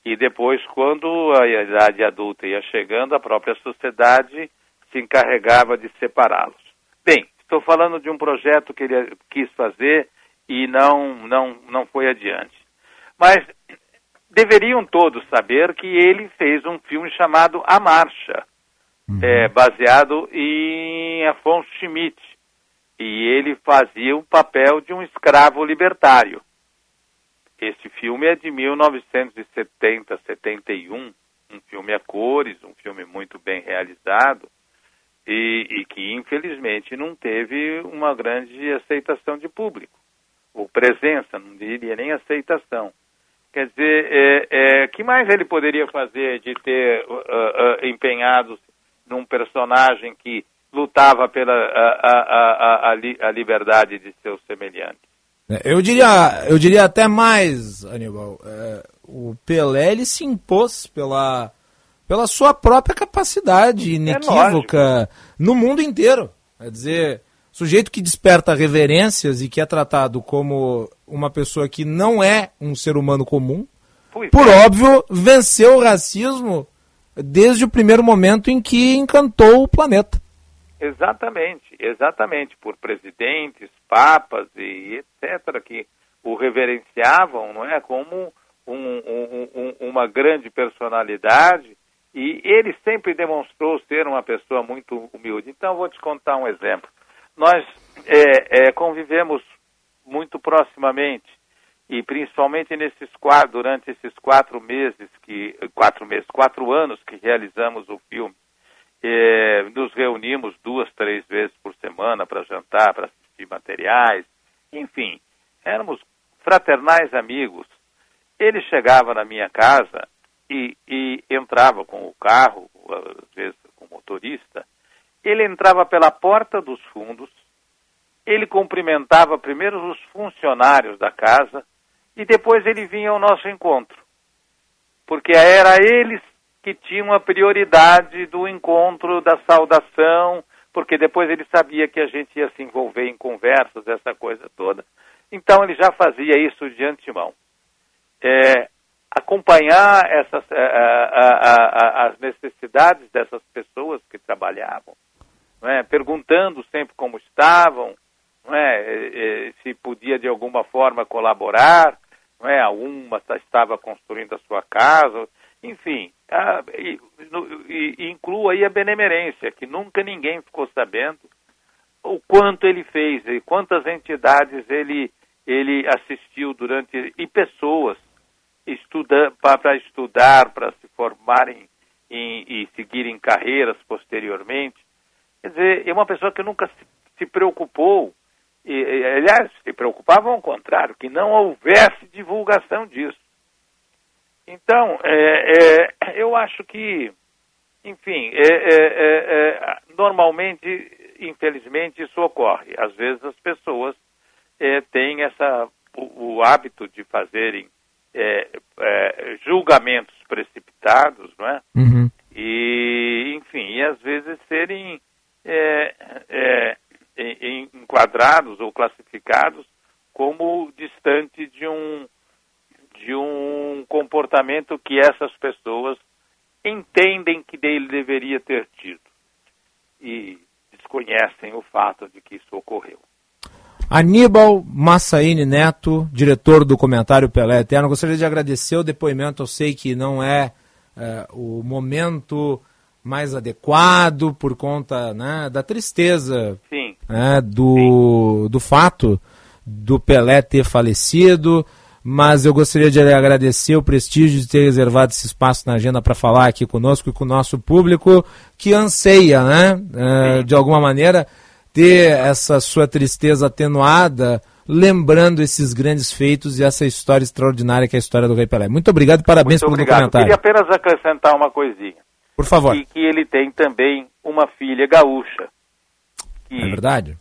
e depois, quando a idade adulta ia chegando, a própria sociedade se encarregava de separá-los. Bem, estou falando de um projeto que ele quis fazer e não, não, não foi adiante. Mas deveriam todos saber que ele fez um filme chamado A Marcha, uhum. é, baseado em Afonso Schmidt. E ele fazia o papel de um escravo libertário. Esse filme é de 1970, 71, um filme a cores, um filme muito bem realizado e, e que infelizmente não teve uma grande aceitação de público, ou presença, não diria nem aceitação. Quer dizer, é, é, que mais ele poderia fazer de ter uh, uh, empenhado num personagem que lutava pela a, a, a, a, liberdade de seus semelhantes? É, eu diria, eu diria até mais, Aníbal. É, o Pelé ele se impôs pela, pela sua própria capacidade é inequívoca é no mundo inteiro. Quer dizer, sujeito que desperta reverências e que é tratado como uma pessoa que não é um ser humano comum, pois por é. óbvio, venceu o racismo desde o primeiro momento em que encantou o planeta. Exatamente, exatamente, por presidentes, papas e etc., que o reverenciavam, não é, como um, um, um, uma grande personalidade, e ele sempre demonstrou ser uma pessoa muito humilde. Então, vou te contar um exemplo. Nós é, é, convivemos muito proximamente e principalmente nesses quatro, durante esses quatro meses que quatro meses, quatro anos que realizamos o filme, é, nos reunimos duas, três vezes por semana para jantar, para assistir materiais, enfim, éramos fraternais amigos. Ele chegava na minha casa e, e entrava com o carro, às vezes com o motorista. Ele entrava pela porta dos fundos, ele cumprimentava primeiro os funcionários da casa e depois ele vinha ao nosso encontro. Porque era eles que tinham a prioridade do encontro, da saudação, porque depois ele sabia que a gente ia se envolver em conversas, essa coisa toda. Então ele já fazia isso de antemão. É, acompanhar essas, a, a, a, as necessidades dessas pessoas que trabalhavam, é? perguntando sempre como estavam, é? se podia de alguma forma colaborar, não é? estava construindo a sua casa, enfim, a, e, e, e inclua aí a benemerência, que nunca ninguém ficou sabendo o quanto ele fez e quantas entidades ele, ele assistiu durante, e pessoas para estudar, para se formarem em, e seguirem carreiras posteriormente. Quer dizer, é uma pessoa que nunca se, se preocupou, e, aliás, se preocupava ao contrário, que não houvesse divulgação disso. Então, é, é, eu acho que, enfim, é, é, é, é normalmente, infelizmente, isso ocorre. Às vezes as pessoas têm essa, o, o, hábito de fazerem julgamentos precipitados, não é? Uhum. E, enfim, e às vezes serem enquadrados ou classificados como distante de um de um comportamento que essas pessoas entendem que ele deveria ter tido e desconhecem o fato de que isso ocorreu. Aníbal Massaini Neto, diretor do comentário Pelé Eterno, gostaria de agradecer o depoimento. Eu sei que não é, é o momento mais adequado por conta né, da tristeza né, do, do fato do Pelé ter falecido mas eu gostaria de agradecer o prestígio de ter reservado esse espaço na agenda para falar aqui conosco e com o nosso público que anseia, né, uh, de alguma maneira, ter essa sua tristeza atenuada, lembrando esses grandes feitos e essa história extraordinária que é a história do Rei Pelé. Muito obrigado e parabéns Muito pelo obrigado. documentário. Eu queria apenas acrescentar uma coisinha. Por favor. E que ele tem também uma filha gaúcha. Que, é verdade?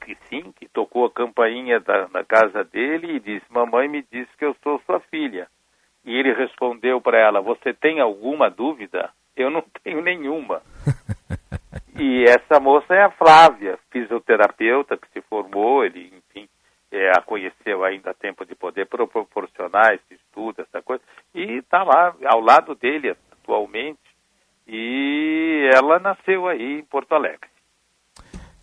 Que sim, que tocou a campainha da, da casa dele e disse: Mamãe me disse que eu sou sua filha. E ele respondeu para ela: Você tem alguma dúvida? Eu não tenho nenhuma. e essa moça é a Flávia, fisioterapeuta que se formou, ele, enfim, é, a conheceu ainda a tempo de poder proporcionar esse estudo, essa coisa, e está lá ao lado dele atualmente. E ela nasceu aí em Porto Alegre.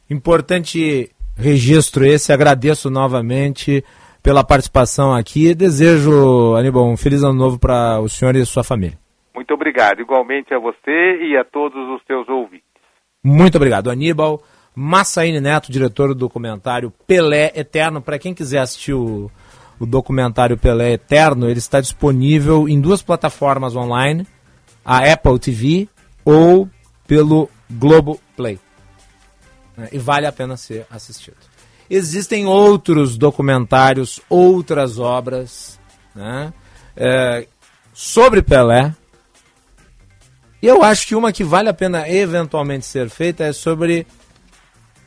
Importante registro esse, agradeço novamente pela participação aqui. Desejo, Aníbal, um feliz ano novo para o senhor e sua família. Muito obrigado. Igualmente a você e a todos os seus ouvintes. Muito obrigado, Aníbal. Massaíne Neto, diretor do documentário Pelé Eterno. Para quem quiser assistir o, o documentário Pelé Eterno, ele está disponível em duas plataformas online, a Apple TV ou pelo Globo Play. Né? E vale a pena ser assistido. Existem outros documentários, outras obras né? é, sobre Pelé. E eu acho que uma que vale a pena eventualmente ser feita é sobre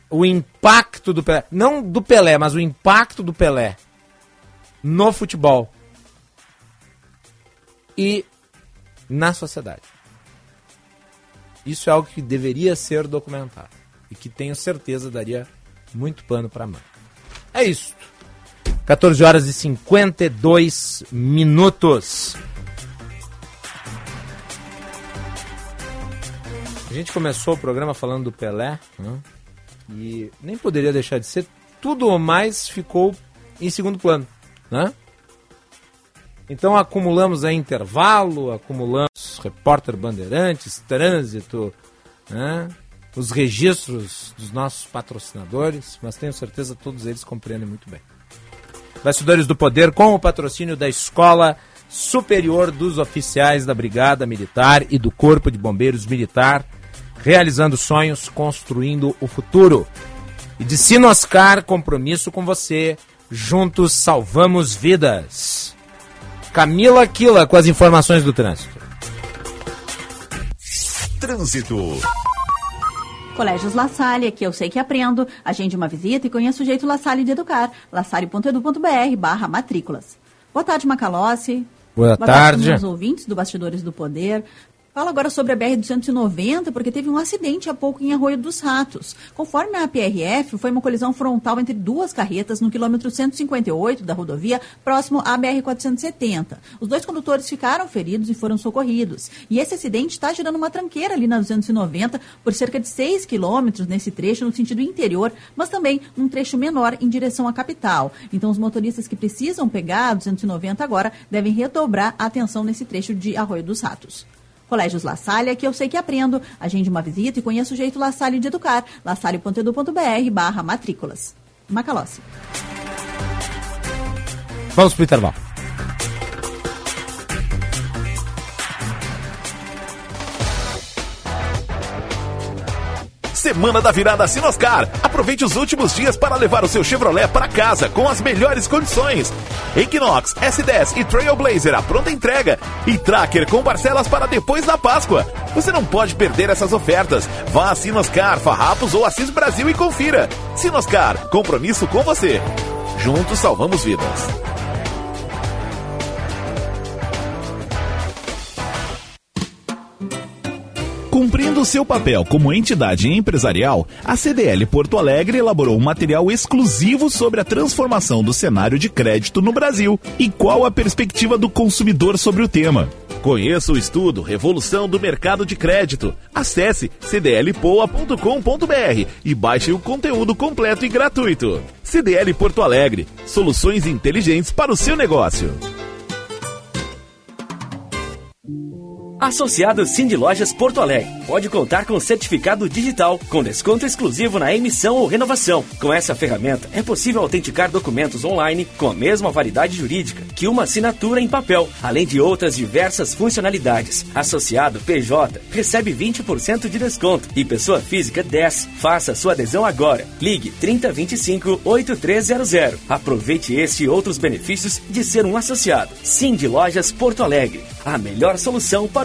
o impacto do Pelé. Não do Pelé, mas o impacto do Pelé no futebol e na sociedade. Isso é algo que deveria ser documentado e que tenho certeza daria muito pano para manga. É isso. 14 horas e 52 minutos. A gente começou o programa falando do Pelé, né? e nem poderia deixar de ser. Tudo ou mais ficou em segundo plano, né? Então acumulamos aí intervalo, acumulamos repórter bandeirantes, trânsito, né? Os registros dos nossos patrocinadores, mas tenho certeza todos eles compreendem muito bem. Bastidores do Poder com o patrocínio da Escola Superior dos Oficiais da Brigada Militar e do Corpo de Bombeiros Militar, realizando sonhos, construindo o futuro. E de Sinoscar, compromisso com você, juntos salvamos vidas. Camila Aquila com as informações do trânsito. Trânsito. Colégios La Salle, que eu sei que aprendo. Agende uma visita e conheça o jeito La Salle de educar. lasalle.edu.br barra matrículas. Boa tarde, Macalossi. Boa, Boa tarde. tarde aos ouvintes do Bastidores do Poder. Fala agora sobre a BR-290, porque teve um acidente há pouco em Arroio dos Ratos. Conforme a PRF, foi uma colisão frontal entre duas carretas no quilômetro 158 da rodovia, próximo à BR-470. Os dois condutores ficaram feridos e foram socorridos. E esse acidente está gerando uma tranqueira ali na 290 por cerca de 6 quilômetros nesse trecho no sentido interior, mas também num trecho menor em direção à capital. Então, os motoristas que precisam pegar a 290 agora devem redobrar a atenção nesse trecho de Arroio dos Ratos. Colégios La Salle, que eu sei que aprendo. Agende uma visita e conheça o jeito La Salle de educar. lasalle.edu.br barra matrículas. Macalossi. Vamos para o intervalo. Semana da Virada Sinoscar. Aproveite os últimos dias para levar o seu Chevrolet para casa com as melhores condições. Equinox, S10 e Trailblazer à pronta entrega. E Tracker com parcelas para depois da Páscoa. Você não pode perder essas ofertas. Vá a Sinoscar, Farrapos ou Assis Brasil e confira. Sinoscar, compromisso com você. Juntos salvamos vidas. Cumprindo seu papel como entidade empresarial, a CDL Porto Alegre elaborou um material exclusivo sobre a transformação do cenário de crédito no Brasil e qual a perspectiva do consumidor sobre o tema. Conheça o estudo Revolução do Mercado de Crédito. Acesse cdlpoa.com.br e baixe o conteúdo completo e gratuito. CDL Porto Alegre, soluções inteligentes para o seu negócio. Associado Cindy Lojas Porto Alegre. Pode contar com certificado digital, com desconto exclusivo na emissão ou renovação. Com essa ferramenta, é possível autenticar documentos online com a mesma validade jurídica que uma assinatura em papel, além de outras diversas funcionalidades. Associado PJ recebe 20% de desconto e pessoa física 10. Faça sua adesão agora. Ligue 3025 8300. Aproveite este e outros benefícios de ser um associado. Cindy Lojas Porto Alegre. A melhor solução para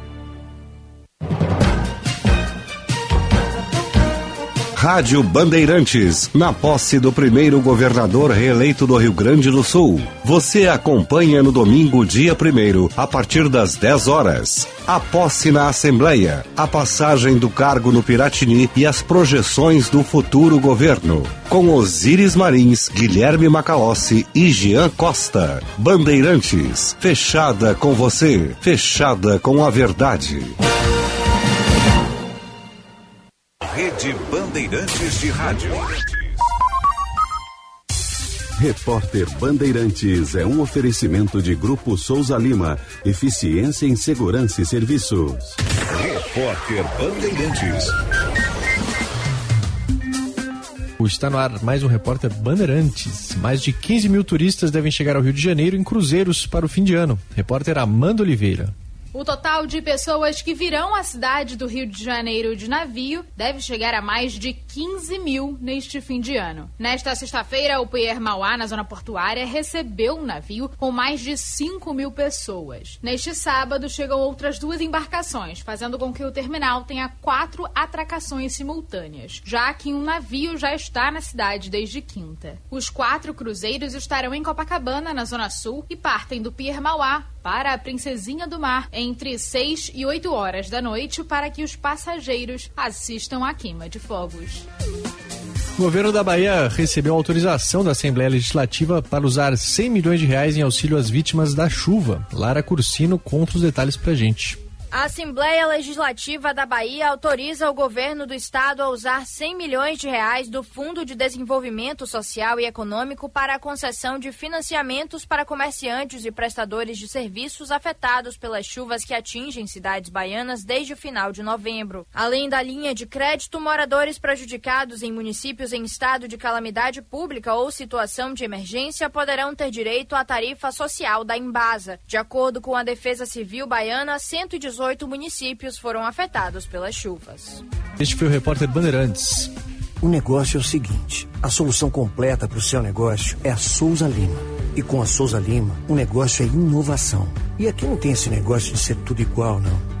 Rádio Bandeirantes, na posse do primeiro governador reeleito do Rio Grande do Sul. Você acompanha no domingo, dia 1 a partir das 10 horas. A posse na Assembleia, a passagem do cargo no Piratini e as projeções do futuro governo. Com Osíris Marins, Guilherme Macalossi e Jean Costa. Bandeirantes, fechada com você, fechada com a verdade. Rede Bandeirantes de Rádio. Repórter Bandeirantes é um oferecimento de Grupo Souza Lima. Eficiência em Segurança e Serviços. Repórter Bandeirantes. Está no ar mais um repórter Bandeirantes. Mais de 15 mil turistas devem chegar ao Rio de Janeiro em cruzeiros para o fim de ano. Repórter Amanda Oliveira. O total de pessoas que virão à cidade do Rio de Janeiro de navio deve chegar a mais de 15 mil neste fim de ano. Nesta sexta-feira, o Pier Mauá, na zona portuária, recebeu um navio com mais de 5 mil pessoas. Neste sábado, chegam outras duas embarcações, fazendo com que o terminal tenha quatro atracações simultâneas, já que um navio já está na cidade desde quinta. Os quatro cruzeiros estarão em Copacabana, na zona sul, e partem do Pier Mauá para a Princesinha do Mar entre 6 e 8 horas da noite para que os passageiros assistam à queima de fogos. O governo da Bahia recebeu autorização da Assembleia Legislativa para usar 100 milhões de reais em auxílio às vítimas da chuva. Lara Cursino conta os detalhes pra gente. A Assembleia Legislativa da Bahia autoriza o governo do estado a usar 100 milhões de reais do Fundo de Desenvolvimento Social e Econômico para a concessão de financiamentos para comerciantes e prestadores de serviços afetados pelas chuvas que atingem cidades baianas desde o final de novembro. Além da linha de crédito, moradores prejudicados em municípios em estado de calamidade pública ou situação de emergência poderão ter direito à tarifa social da Embasa. De acordo com a Defesa Civil Baiana, 118 18 municípios foram afetados pelas chuvas. Este foi o repórter Bandeirantes. O negócio é o seguinte: a solução completa para o seu negócio é a Souza Lima. E com a Souza Lima, o negócio é inovação. E aqui não tem esse negócio de ser tudo igual, não.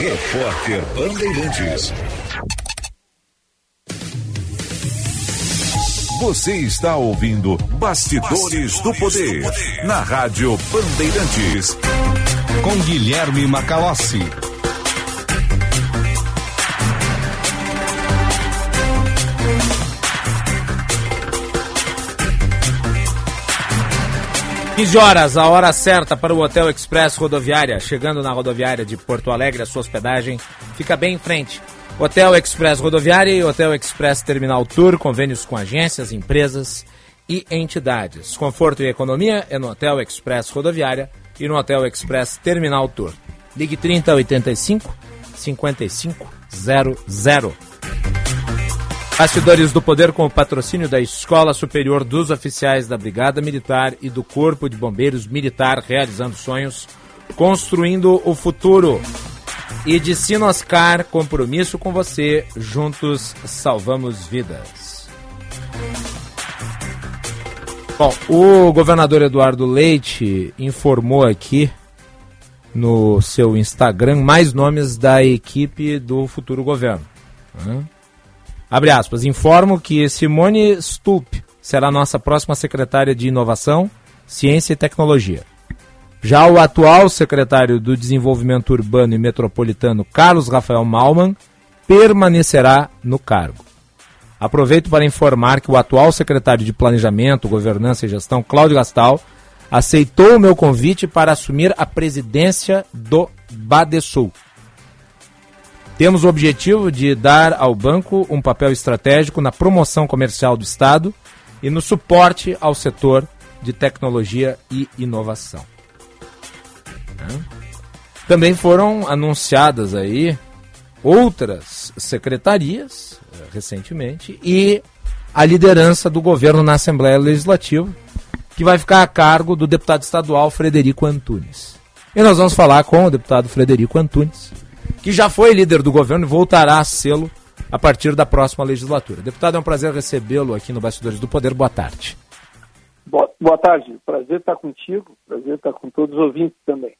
Repórter Bandeirantes. Você está ouvindo Bastidores, Bastidores do, poder, do Poder na Rádio Bandeirantes. Com Guilherme Macalossi. 15 horas, a hora certa para o Hotel Express Rodoviária. Chegando na rodoviária de Porto Alegre, a sua hospedagem fica bem em frente. Hotel Express Rodoviária e Hotel Express Terminal Tour, convênios com agências, empresas e entidades. Conforto e economia é no Hotel Express Rodoviária e no Hotel Express Terminal Tour. Ligue 3085 5500. Bastidores do Poder com o patrocínio da Escola Superior dos Oficiais da Brigada Militar e do Corpo de Bombeiros Militar realizando sonhos, construindo o futuro. E de Sinoscar, compromisso com você, juntos salvamos vidas. Bom, o governador Eduardo Leite informou aqui no seu Instagram mais nomes da equipe do futuro governo. Né? Abre aspas. Informo que Simone Stupp será nossa próxima secretária de Inovação, Ciência e Tecnologia. Já o atual secretário do Desenvolvimento Urbano e Metropolitano, Carlos Rafael Malman, permanecerá no cargo. Aproveito para informar que o atual secretário de Planejamento, Governança e Gestão, Cláudio Gastal, aceitou o meu convite para assumir a presidência do Badesul. Temos o objetivo de dar ao banco um papel estratégico na promoção comercial do Estado e no suporte ao setor de tecnologia e inovação. Também foram anunciadas aí outras secretarias eh, recentemente e a liderança do governo na Assembleia Legislativa, que vai ficar a cargo do deputado estadual Frederico Antunes. E nós vamos falar com o deputado Frederico Antunes, que já foi líder do governo e voltará a sê-lo a partir da próxima legislatura. Deputado, é um prazer recebê-lo aqui no Bastidores do Poder. Boa tarde. Boa, boa tarde. Prazer estar contigo, prazer estar com todos os ouvintes também.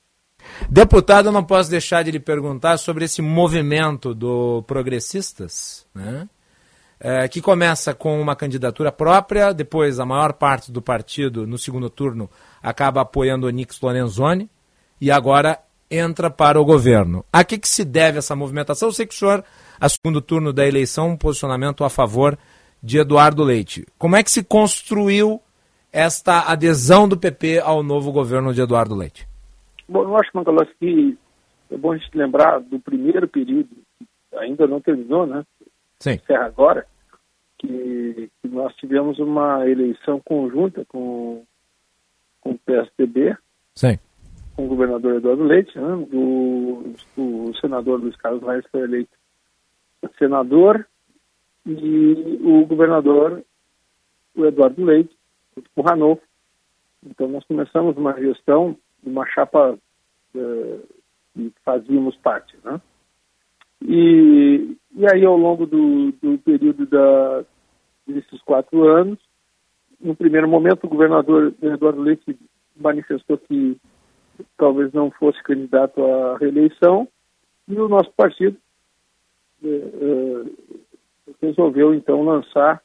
Deputado, eu não posso deixar de lhe perguntar sobre esse movimento do Progressistas, né? É, que começa com uma candidatura própria, depois a maior parte do partido, no segundo turno, acaba apoiando o Nix Lorenzoni, e agora entra para o governo. A que, que se deve essa movimentação? Eu sei que o senhor, a segundo turno da eleição, um posicionamento a favor de Eduardo Leite. Como é que se construiu esta adesão do PP ao novo governo de Eduardo Leite? Bom, eu acho, Mangalos, que é bom a gente lembrar do primeiro período, ainda não terminou, né? Sim. Encerra agora, que, que, nós tivemos uma eleição conjunta com, com o PSDB, Sim. Com o governador Eduardo Leite, né? senador Luiz Carlos Reis foi eleito senador e o governador, o Eduardo Leite, o Ranolfo. Então nós começamos uma gestão uma chapa uh, que fazíamos parte, né? E, e aí, ao longo do, do período da, desses quatro anos, no primeiro momento, o governador Eduardo Leite manifestou que talvez não fosse candidato à reeleição, e o nosso partido uh, uh, resolveu, então, lançar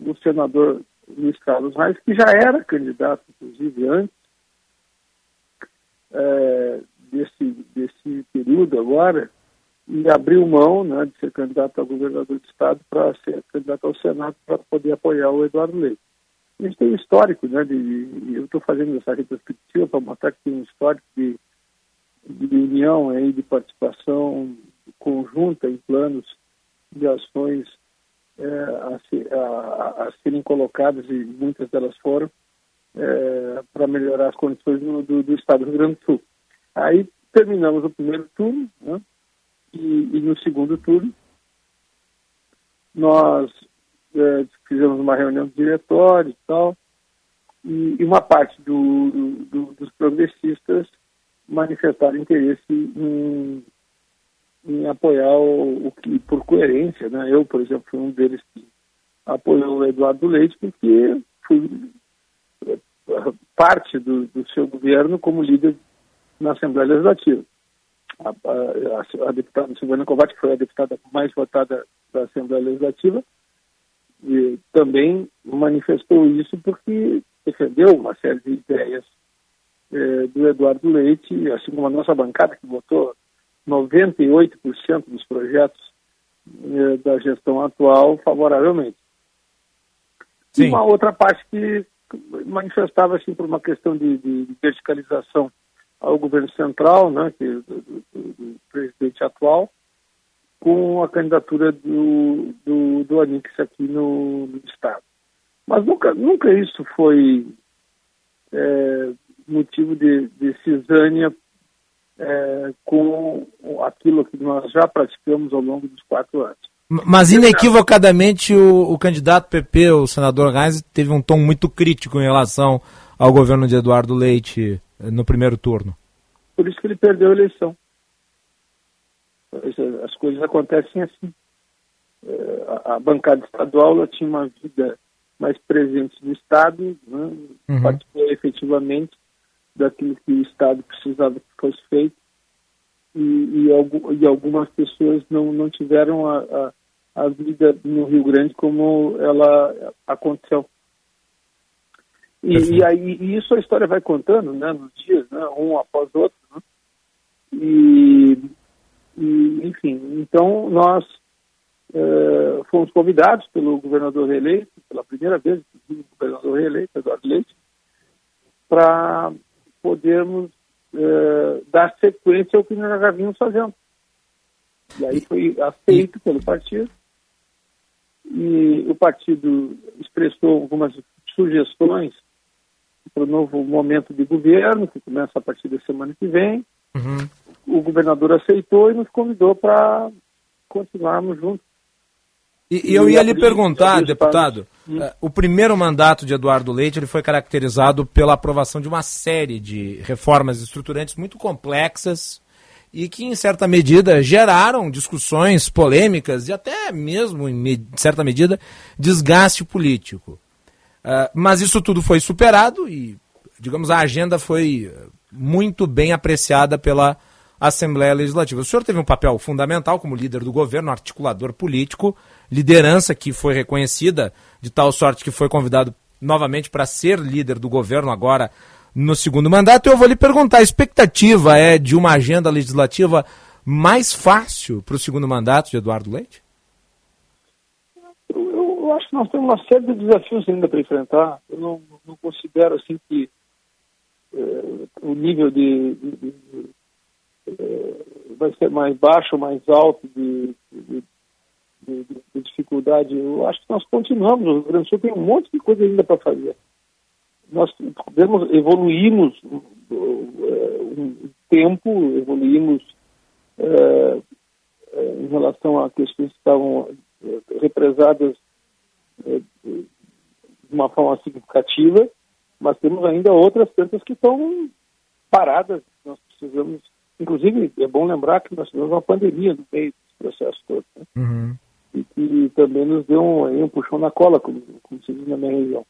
o senador Luiz Carlos Reis, que já era candidato, inclusive, antes, é, desse, desse período agora e abriu mão né, de ser candidato a governador do Estado para ser candidato ao Senado para poder apoiar o Eduardo Leite. A gente tem um histórico, né, de, de eu estou fazendo essa retrospectiva para mostrar que tem um histórico de, de união, aí, de participação conjunta em planos de ações é, a, a, a serem colocadas, e muitas delas foram, é, para melhorar as condições do, do, do, Estado do Rio Grande do Sul. Aí terminamos o primeiro turno, né, e, e, no segundo turno nós é, fizemos uma reunião de diretório e tal, e, e uma parte do, do, dos progressistas manifestaram interesse em, em apoiar o, o, que, por coerência, né? Eu, por exemplo, fui um deles que apoiou o Eduardo Leite, porque fui parte do, do, seu governo como líder na Assembleia Legislativa. A, a, a deputada Silvana Kovács foi a deputada mais votada da Assembleia Legislativa e também manifestou isso porque defendeu uma série de ideias eh, do Eduardo Leite, assim como a nossa bancada que votou 98% dos projetos eh, da gestão atual favoravelmente. Sim. E uma outra parte que manifestava assim por uma questão de, de verticalização ao governo central, né, que, do, do, do, presidente atual, com a candidatura do, do, do Anix aqui no, no, Estado. Mas nunca, nunca isso foi é, motivo de, de cisânia é, com aquilo que nós já praticamos ao longo dos quatro anos. Mas inequivocadamente o, o candidato PP, o senador Reis, teve um tom muito crítico em relação ao governo de Eduardo Leite eh, no primeiro turno. Por isso que ele perdeu a eleição. As coisas acontecem assim. Eh, a bancada estadual tinha uma vida mais presente no Estado, né? uhum. participou efetivamente daquilo que o Estado precisava que fosse feito e, e, e algumas pessoas não, não tiveram a, a, a, vida no Rio Grande como ela aconteceu. E, e aí e isso a história vai contando, né, nos dias, né, um após outro, né? e, e, enfim, então nós eh, fomos convidados pelo governador reeleito, pela primeira vez, o governador reeleito, Eduardo Leite, para podermos eh, dar sequência ao que nós já vínhamos fazendo. E aí foi aceito pelo partido, e o partido expressou algumas sugestões para o novo momento de governo, que começa a partir da semana que vem. Uhum. O governador aceitou e nos convidou para continuarmos juntos. E, e eu ia lhe perguntar, deputado, hum. uh, o primeiro mandato de Eduardo Leite ele foi caracterizado pela aprovação de uma série de reformas estruturantes muito complexas e que, em certa medida, geraram discussões polêmicas e até mesmo, em certa medida, desgaste político. Uh, mas isso tudo foi superado e, digamos, a agenda foi muito bem apreciada pela Assembleia Legislativa. O senhor teve um papel fundamental como líder do governo, articulador político, liderança que foi reconhecida, de tal sorte que foi convidado novamente para ser líder do governo agora no segundo mandato. Eu vou lhe perguntar: a expectativa é de uma agenda legislativa mais fácil para o segundo mandato de Eduardo Leite? Eu, acho que nós temos uma série de desafios ainda para enfrentar. Eu não, não considero assim que eh, o nível de, de, de, vai ser mais baixo, mais alto de, de, de, dificuldade. Eu acho que nós continuamos. O Rio Grande do Sul tem um monte de coisa ainda para fazer. Nós podemos, evoluímos uh, um tempo, evoluímos uh, em relação a questões que estavam represadas de uma forma significativa, mas temos ainda outras tantas que estão paradas. Nós precisamos, inclusive, é bom lembrar que nós tivemos uma pandemia no meio desse processo todo. Né? Uhum e que também nos deu um, um puxão na cola, como, como se diz na minha região.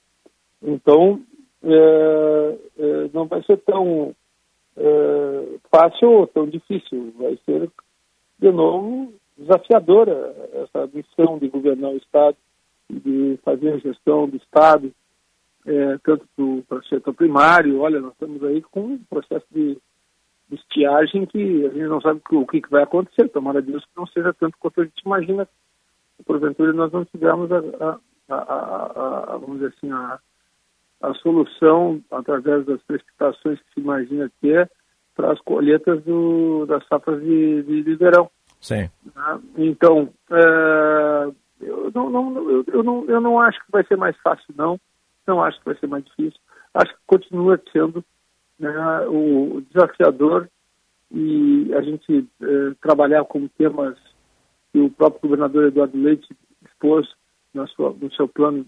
Então, é, é, não vai ser tão é, fácil ou tão difícil, vai ser, de novo, desafiadora essa missão de governar o Estado, de fazer a gestão do Estado, é, tanto para o setor primário, olha, nós estamos aí com um processo de, de estiagem que a gente não sabe o que, vai acontecer, tomara Deus que não seja tanto quanto a gente imagina porventura nós não tivemos a, a, a, a vamos dizer assim, a, solução através das precipitações que se imagina ter para as colheitas do, das safras de, de, de verão. Sim. Né? Então, é, eu, não, não, eu, eu, não, eu não acho que vai ser mais fácil, não. Não acho que vai ser mais difícil. Acho que continua sendo né, o desafiador e a gente é, trabalhar com temas que o próprio governador Eduardo Leite expôs no seu, no seu plano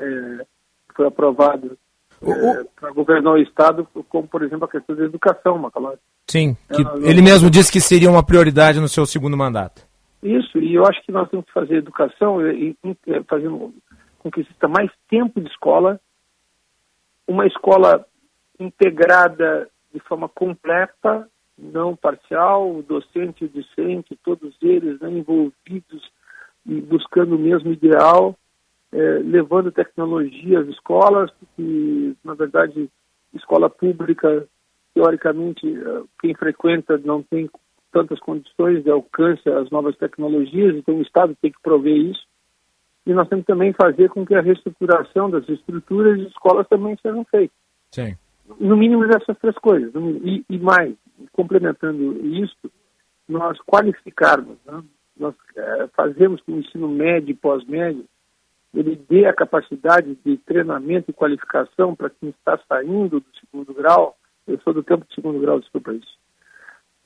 é, que foi aprovado é, para governar o Estado, como, por exemplo, a questão da educação, Macalós. Sim, ele mesmo disse que seria uma prioridade no seu segundo mandato. Isso, e eu acho que nós temos que fazer educação, e, e, fazendo com que exista mais tempo de escola, uma escola integrada de forma completa não parcial, o docente e o discente, todos eles né, envolvidos e buscando o mesmo ideal, é, levando tecnologia às escolas, que, na verdade, escola pública, teoricamente, é, quem frequenta não tem tantas condições de alcance às novas tecnologias, então o Estado tem que prover isso. E nós temos também fazer com que a reestruturação das estruturas de escolas também sejam feitas. Sim. No mínimo essas três coisas. E, e mais, complementando isso, nós qualificarmos, né? nós é, fazemos com o ensino médio e pós-médio, ele dê a capacidade de treinamento e qualificação para quem está saindo do segundo grau, eu sou do tempo de segundo grau, desculpa isso,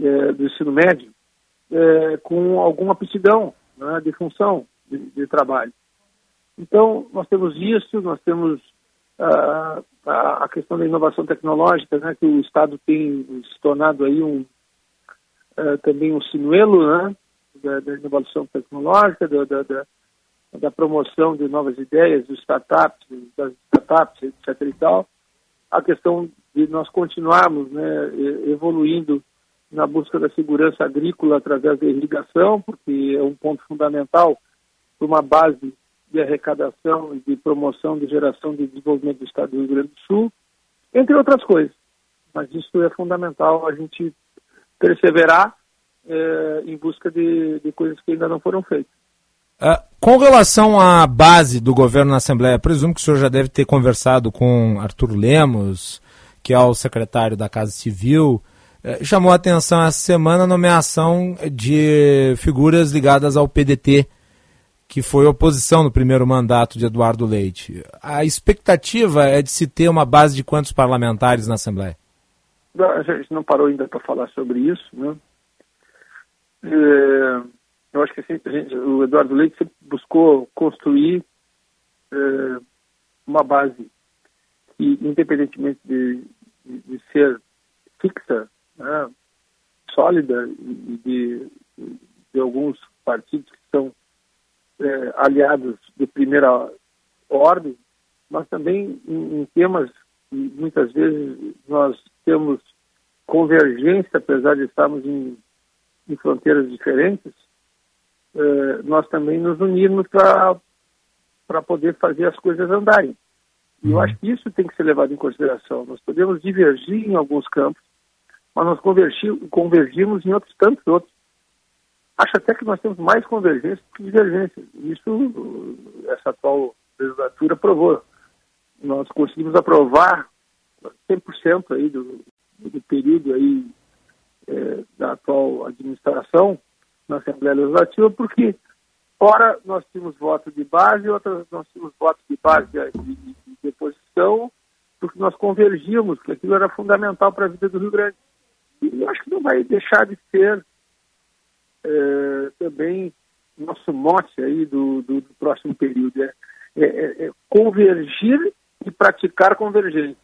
é, do ensino médio, é, com alguma aptidão né, de função de, de, trabalho. Então, nós temos isso, nós temos a, questão da inovação tecnológica, né, que o Estado tem se tornado aí um uh, também um sinuelo, né, da, da inovação tecnológica, da, da, da, promoção de novas ideias, dos startups, das startups, etc. e tal. A questão de nós continuarmos né, evoluindo na busca da segurança agrícola através da irrigação, porque é um ponto fundamental para uma base de arrecadação e de promoção de geração de desenvolvimento do Estado do Rio Grande do Sul, entre outras coisas. Mas isso é fundamental a gente perseverar é, em busca de, de, coisas que ainda não foram feitas. Uh, com relação à base do governo na Assembleia, presumo que o senhor já deve ter conversado com Arthur Lemos, que é o secretário da Casa Civil. Uh, chamou a atenção essa semana a nomeação de figuras ligadas ao PDT, que foi oposição no primeiro mandato de Eduardo Leite. A expectativa é de se ter uma base de quantos parlamentares na Assembleia? A gente não parou ainda para falar sobre isso, né? É, eu acho que assim, gente, o Eduardo Leite buscou construir é, uma base que, independentemente de, de, de ser fixa, né, sólida, e de, de alguns partidos é, aliados de primeira ordem, mas também em, em temas que muitas vezes nós temos convergência, apesar de estarmos em, em fronteiras diferentes, é, nós também nos unirmos para poder fazer as coisas andarem. E eu uhum. acho que isso tem que ser levado em consideração. Nós podemos divergir em alguns campos, mas nós convergimos em outros tantos outros. Acho até que nós temos mais convergência do que divergência. Isso essa atual legislatura provou. Nós conseguimos aprovar 100% aí do, do período aí é, da atual administração na Assembleia Legislativa, porque ora nós tínhamos voto de base, outras nós tínhamos voto de base de, de, de porque nós convergíamos, que aquilo era fundamental para a vida do Rio Grande. E eu acho que não vai deixar de ser é, também nosso mote aí do, do, do próximo período é, é, é, é, convergir e praticar convergência.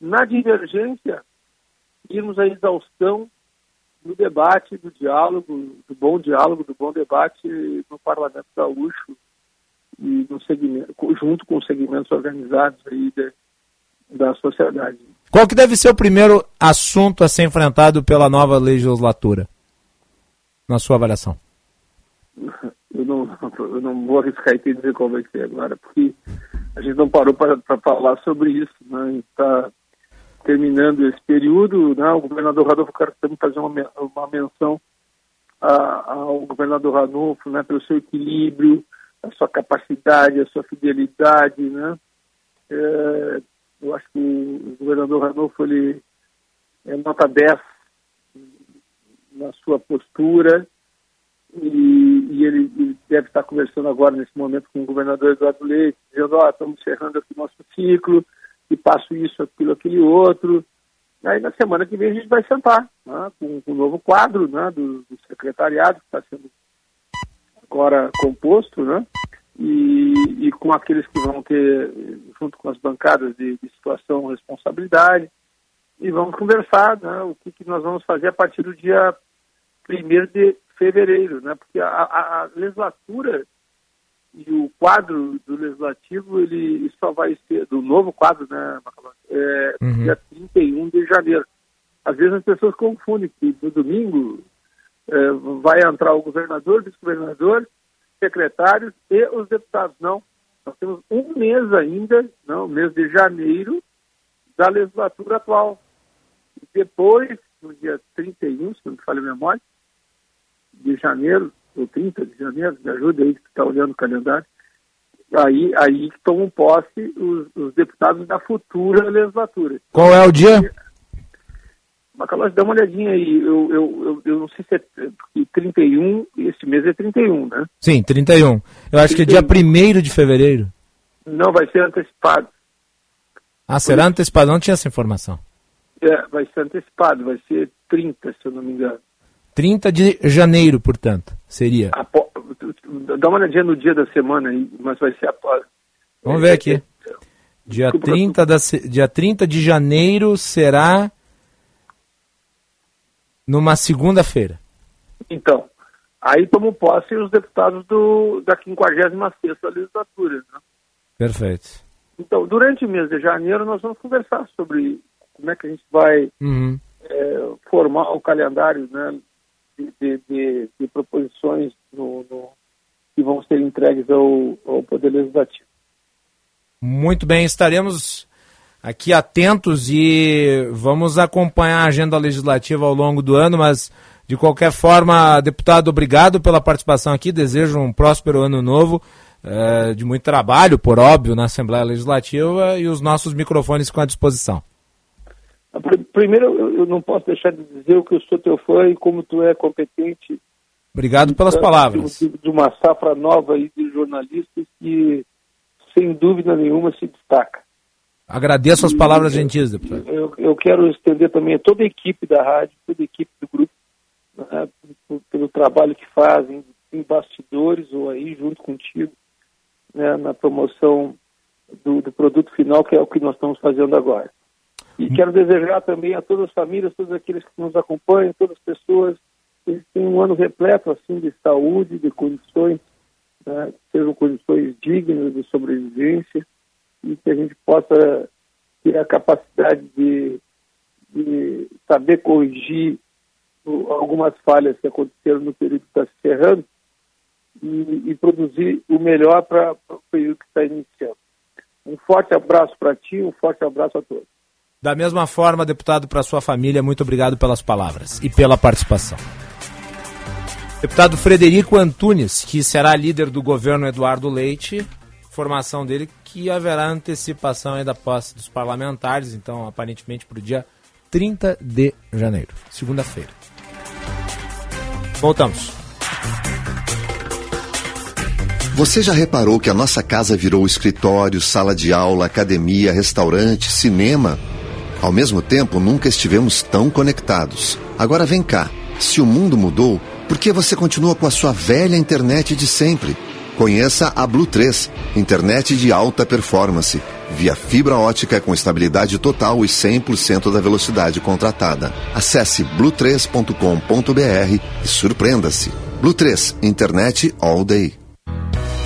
Na divergência, irmos à exaustão do debate, do diálogo, do bom diálogo, do bom debate no Parlamento Gaúcho e no segmento, junto com os segmentos organizados aí de, da sociedade. Qual que deve ser o primeiro assunto a ser enfrentado pela nova legislatura? Na sua avaliação? Eu não, eu não vou arriscar aqui dizer qual vai ser agora, porque a gente não parou para falar sobre isso. Né? Está terminando esse período, né? o governador Radolfo quero também fazer uma, uma menção a, ao governador Ranulfo, né? pelo seu equilíbrio, a sua capacidade, a sua fidelidade, né? É, eu acho que o governador Ranulfo, ele é nota 10 na sua postura e, e ele, ele, deve estar conversando agora, nesse momento, com o governador Eduardo Leite, dizendo, ó, oh, estamos encerrando aqui nosso ciclo, e passo isso, aquilo, aquele outro. Aí na semana que vem a gente vai sentar né, com, com um novo quadro né, do, do secretariado que está sendo agora composto, né? E, e, com aqueles que vão ter, junto com as bancadas de, de situação responsabilidade, e vamos conversar né, o que, que, nós vamos fazer a partir do dia 1 de fevereiro, né, porque a, a, a, legislatura e o quadro do legislativo, ele só vai ser, do novo quadro, né, é, uhum. dia 31 de janeiro. Às vezes as pessoas confundem que no domingo é, vai entrar o governador, vice-governador, secretários e os deputados. Não, nós temos um mês ainda, não, mês de janeiro, da legislatura atual. Depois, no dia 31, se não me falha a memória, de janeiro, ou 30 de janeiro, me ajuda aí que está olhando o calendário, aí, aí tomam posse os, os, deputados da futura legislatura. Qual é o dia? Macalós, dá uma olhadinha aí. Eu, eu, eu, eu, não sei se é 31, esse mês é 31, né? Sim, 31. Eu acho 31. que é dia 1 de fevereiro. Não, vai ser antecipado. Ah, será antecipado? Não tinha essa informação. É, vai ser antecipado, vai ser 30, se eu não me engano. 30 de janeiro, portanto, seria. Apo... Dá uma olhadinha no dia da semana aí, mas vai ser após. Vamos ver aqui. Dia 30, da, dia 30 de janeiro será numa segunda-feira. Então, aí tomam posse os deputados do, da 56ª legislatura. Né? Perfeito. Então, durante o mês de janeiro, nós vamos conversar sobre como é que a gente vai uhum. é, formar o calendário né, de, de, de, de proposições no, no, que vão ser entregues ao, ao Poder Legislativo. Muito bem, estaremos aqui atentos e vamos acompanhar a agenda legislativa ao longo do ano, mas de qualquer forma, deputado, obrigado pela participação aqui, desejo um próspero ano novo, eh, de muito trabalho, por óbvio, na Assembleia Legislativa e os nossos microfones ficam à disposição. Primeiro, eu não posso deixar de dizer o que eu sou teu fã e como tu é competente. Obrigado pelas palavras. De uma safra nova aí de jornalistas que, sem dúvida nenhuma, se destaca. Agradeço as palavras gentis, deputado. Eu, eu, quero estender também a toda a equipe da rádio, toda a equipe do grupo, né, pelo trabalho que fazem em bastidores ou aí junto contigo, né, na promoção do, do, produto final, que é o que nós estamos fazendo agora. E quero desejar também a todas as famílias, todos aqueles que nos acompanham, todas as pessoas, que tenham um ano repleto assim de saúde, de condições, né, sejam condições dignas de sobrevivência, e que a gente possa ter a capacidade de, de saber corrigir algumas falhas que aconteceram no período que está se encerrando e, e, produzir o melhor para o período que está iniciando. Um forte abraço para ti, um forte abraço a todos. Da mesma forma, deputado, para sua família, muito obrigado pelas palavras e pela participação. Deputado Frederico Antunes, que será líder do governo Eduardo Leite, formação dele que haverá antecipação aí da posse dos parlamentares, então aparentemente para o dia 30 de janeiro, segunda-feira. Voltamos. Você já reparou que a nossa casa virou escritório, sala de aula, academia, restaurante, cinema? Ao mesmo tempo, nunca estivemos tão conectados. Agora vem cá. Se o mundo mudou, por que você continua com a sua velha internet de sempre? Conheça a Blue 3, internet de alta performance, via fibra ótica com estabilidade total e 100% da velocidade contratada. Acesse blue3.com.br e surpreenda-se. Blue 3, internet all day.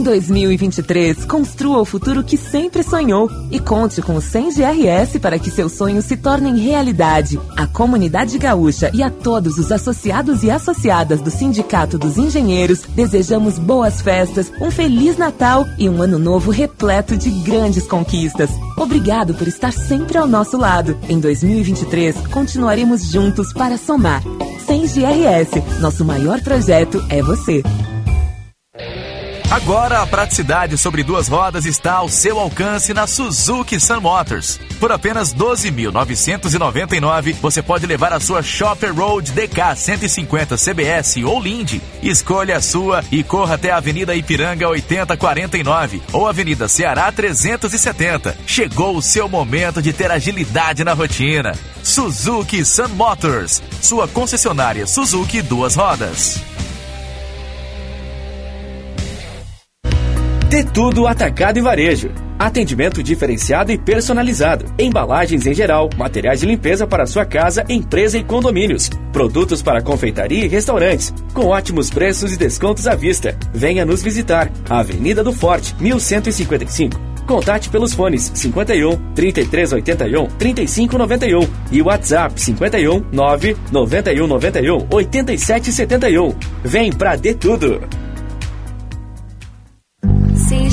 Em 2023, construa o futuro que sempre sonhou e conte com o 100 GRS para que seus sonhos se tornem realidade. A comunidade gaúcha e a todos os associados e associadas do Sindicato dos Engenheiros desejamos boas festas, um feliz Natal e um ano novo repleto de grandes conquistas. Obrigado por estar sempre ao nosso lado. Em 2023, continuaremos juntos para somar. 100 GRS, nosso maior projeto é você. Agora a praticidade sobre duas rodas está ao seu alcance na Suzuki Sun Motors. Por apenas 12.999, você pode levar a sua Shopper Road DK 150 CBS ou Lindy. Escolha a sua e corra até a Avenida Ipiranga 8049 ou Avenida Ceará 370. Chegou o seu momento de ter agilidade na rotina. Suzuki Sun Motors, sua concessionária Suzuki duas rodas. De tudo atacado e varejo. Atendimento diferenciado e personalizado. Embalagens em geral, materiais de limpeza para sua casa, empresa e condomínios. Produtos para confeitaria e restaurantes, com ótimos preços e descontos à vista. Venha nos visitar. Avenida do Forte, 1155. Contate pelos fones 51 3381 3591 e WhatsApp 51 9 9191 8771. Vem pra De Tudo!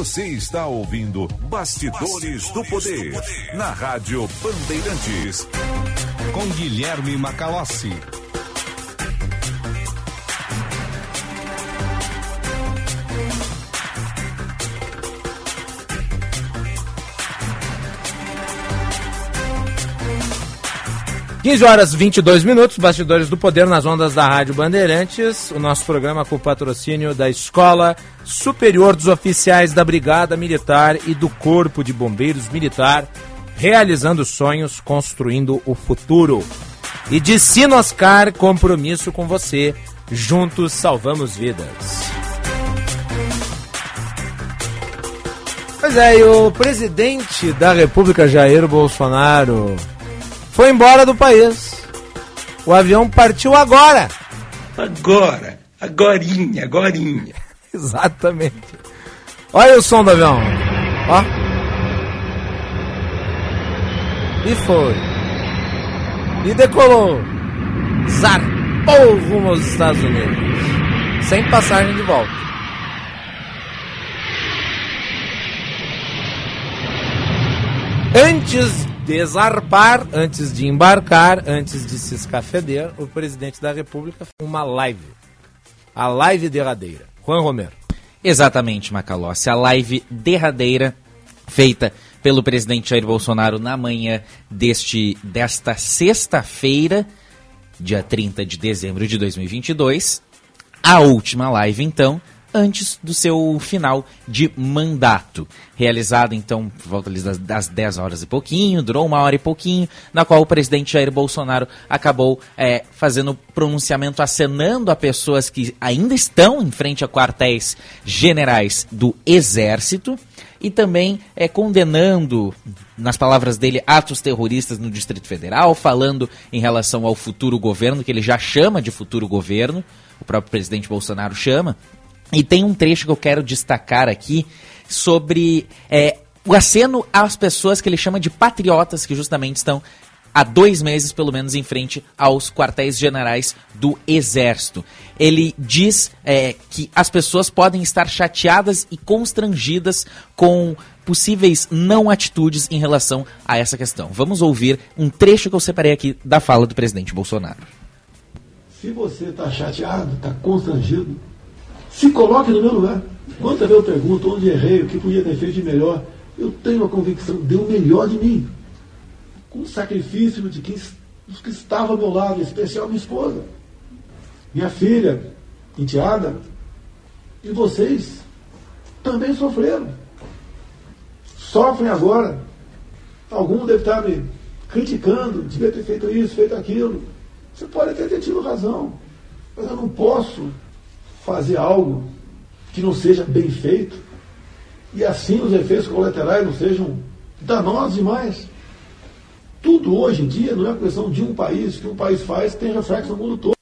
Você está ouvindo Bastidores, do, Poder, na Rádio Bandeirantes. Com Guilherme Macalossi. Quinze horas 22 minutos, bastidores do poder nas ondas da Rádio Bandeirantes. O nosso programa com o patrocínio da Escola Superior dos Oficiais da Brigada Militar e do Corpo de Bombeiros Militar, realizando sonhos, construindo o futuro. E de Sinoscar, compromisso com você. Juntos salvamos vidas. Pois é, e o presidente da República, Jair Bolsonaro, foi embora do país. O avião partiu agora. Agora, agorinha, agorinha. Exatamente. Olha o som do avião. Ó. E foi. E decolou. Zarpou rumo aos Estados Unidos. Sem passagem de volta. Antes de zarpar, antes de embarcar, antes de se escafeder, o presidente da República uma live. A live derradeira. Juan Romero. Exatamente, Macalossi. A live derradeira feita pelo presidente Jair Bolsonaro na manhã deste, desta sexta-feira, dia 30 de dezembro de 2022. A última live, então, antes do seu final de mandato. Realizado, então, por volta das, das 10 horas e pouquinho, durou uma hora e pouquinho, na qual o presidente Jair Bolsonaro acabou é, fazendo pronunciamento acenando a pessoas que ainda estão em frente a quartéis generais do Exército e também é, condenando, nas palavras dele, atos terroristas no Distrito Federal, falando em relação ao futuro governo, que ele já chama de futuro governo, o próprio presidente Bolsonaro chama. E tem um trecho que eu quero destacar aqui sobre é, o aceno às pessoas que ele chama de patriotas, que justamente estão há dois meses, pelo menos, em frente aos quartéis generais do Exército. Ele diz é, que as pessoas podem estar chateadas e constrangidas com possíveis não atitudes em relação a essa questão. Vamos ouvir um trecho que eu separei aqui da fala do presidente Bolsonaro. Se você está chateado, está constrangido, se coloque no meu lugar. Vezes eu pergunto onde errei, o que podia ter feito de melhor, eu tenho a convicção, deu o melhor de mim. Com o sacrifício de quem, dos que estavam ao meu lado, em especial minha esposa, minha filha, enteada, e vocês também sofreram. Sofrem agora. Algum deve estar me criticando, devia ter feito isso, feito aquilo. Você pode até ter tido razão, mas eu não posso fazer algo que não seja bem feito e assim os efeitos colaterais não sejam danosos demais. Tudo hoje em dia não é questão de um país, que um país faz tem reflexo no mundo todo.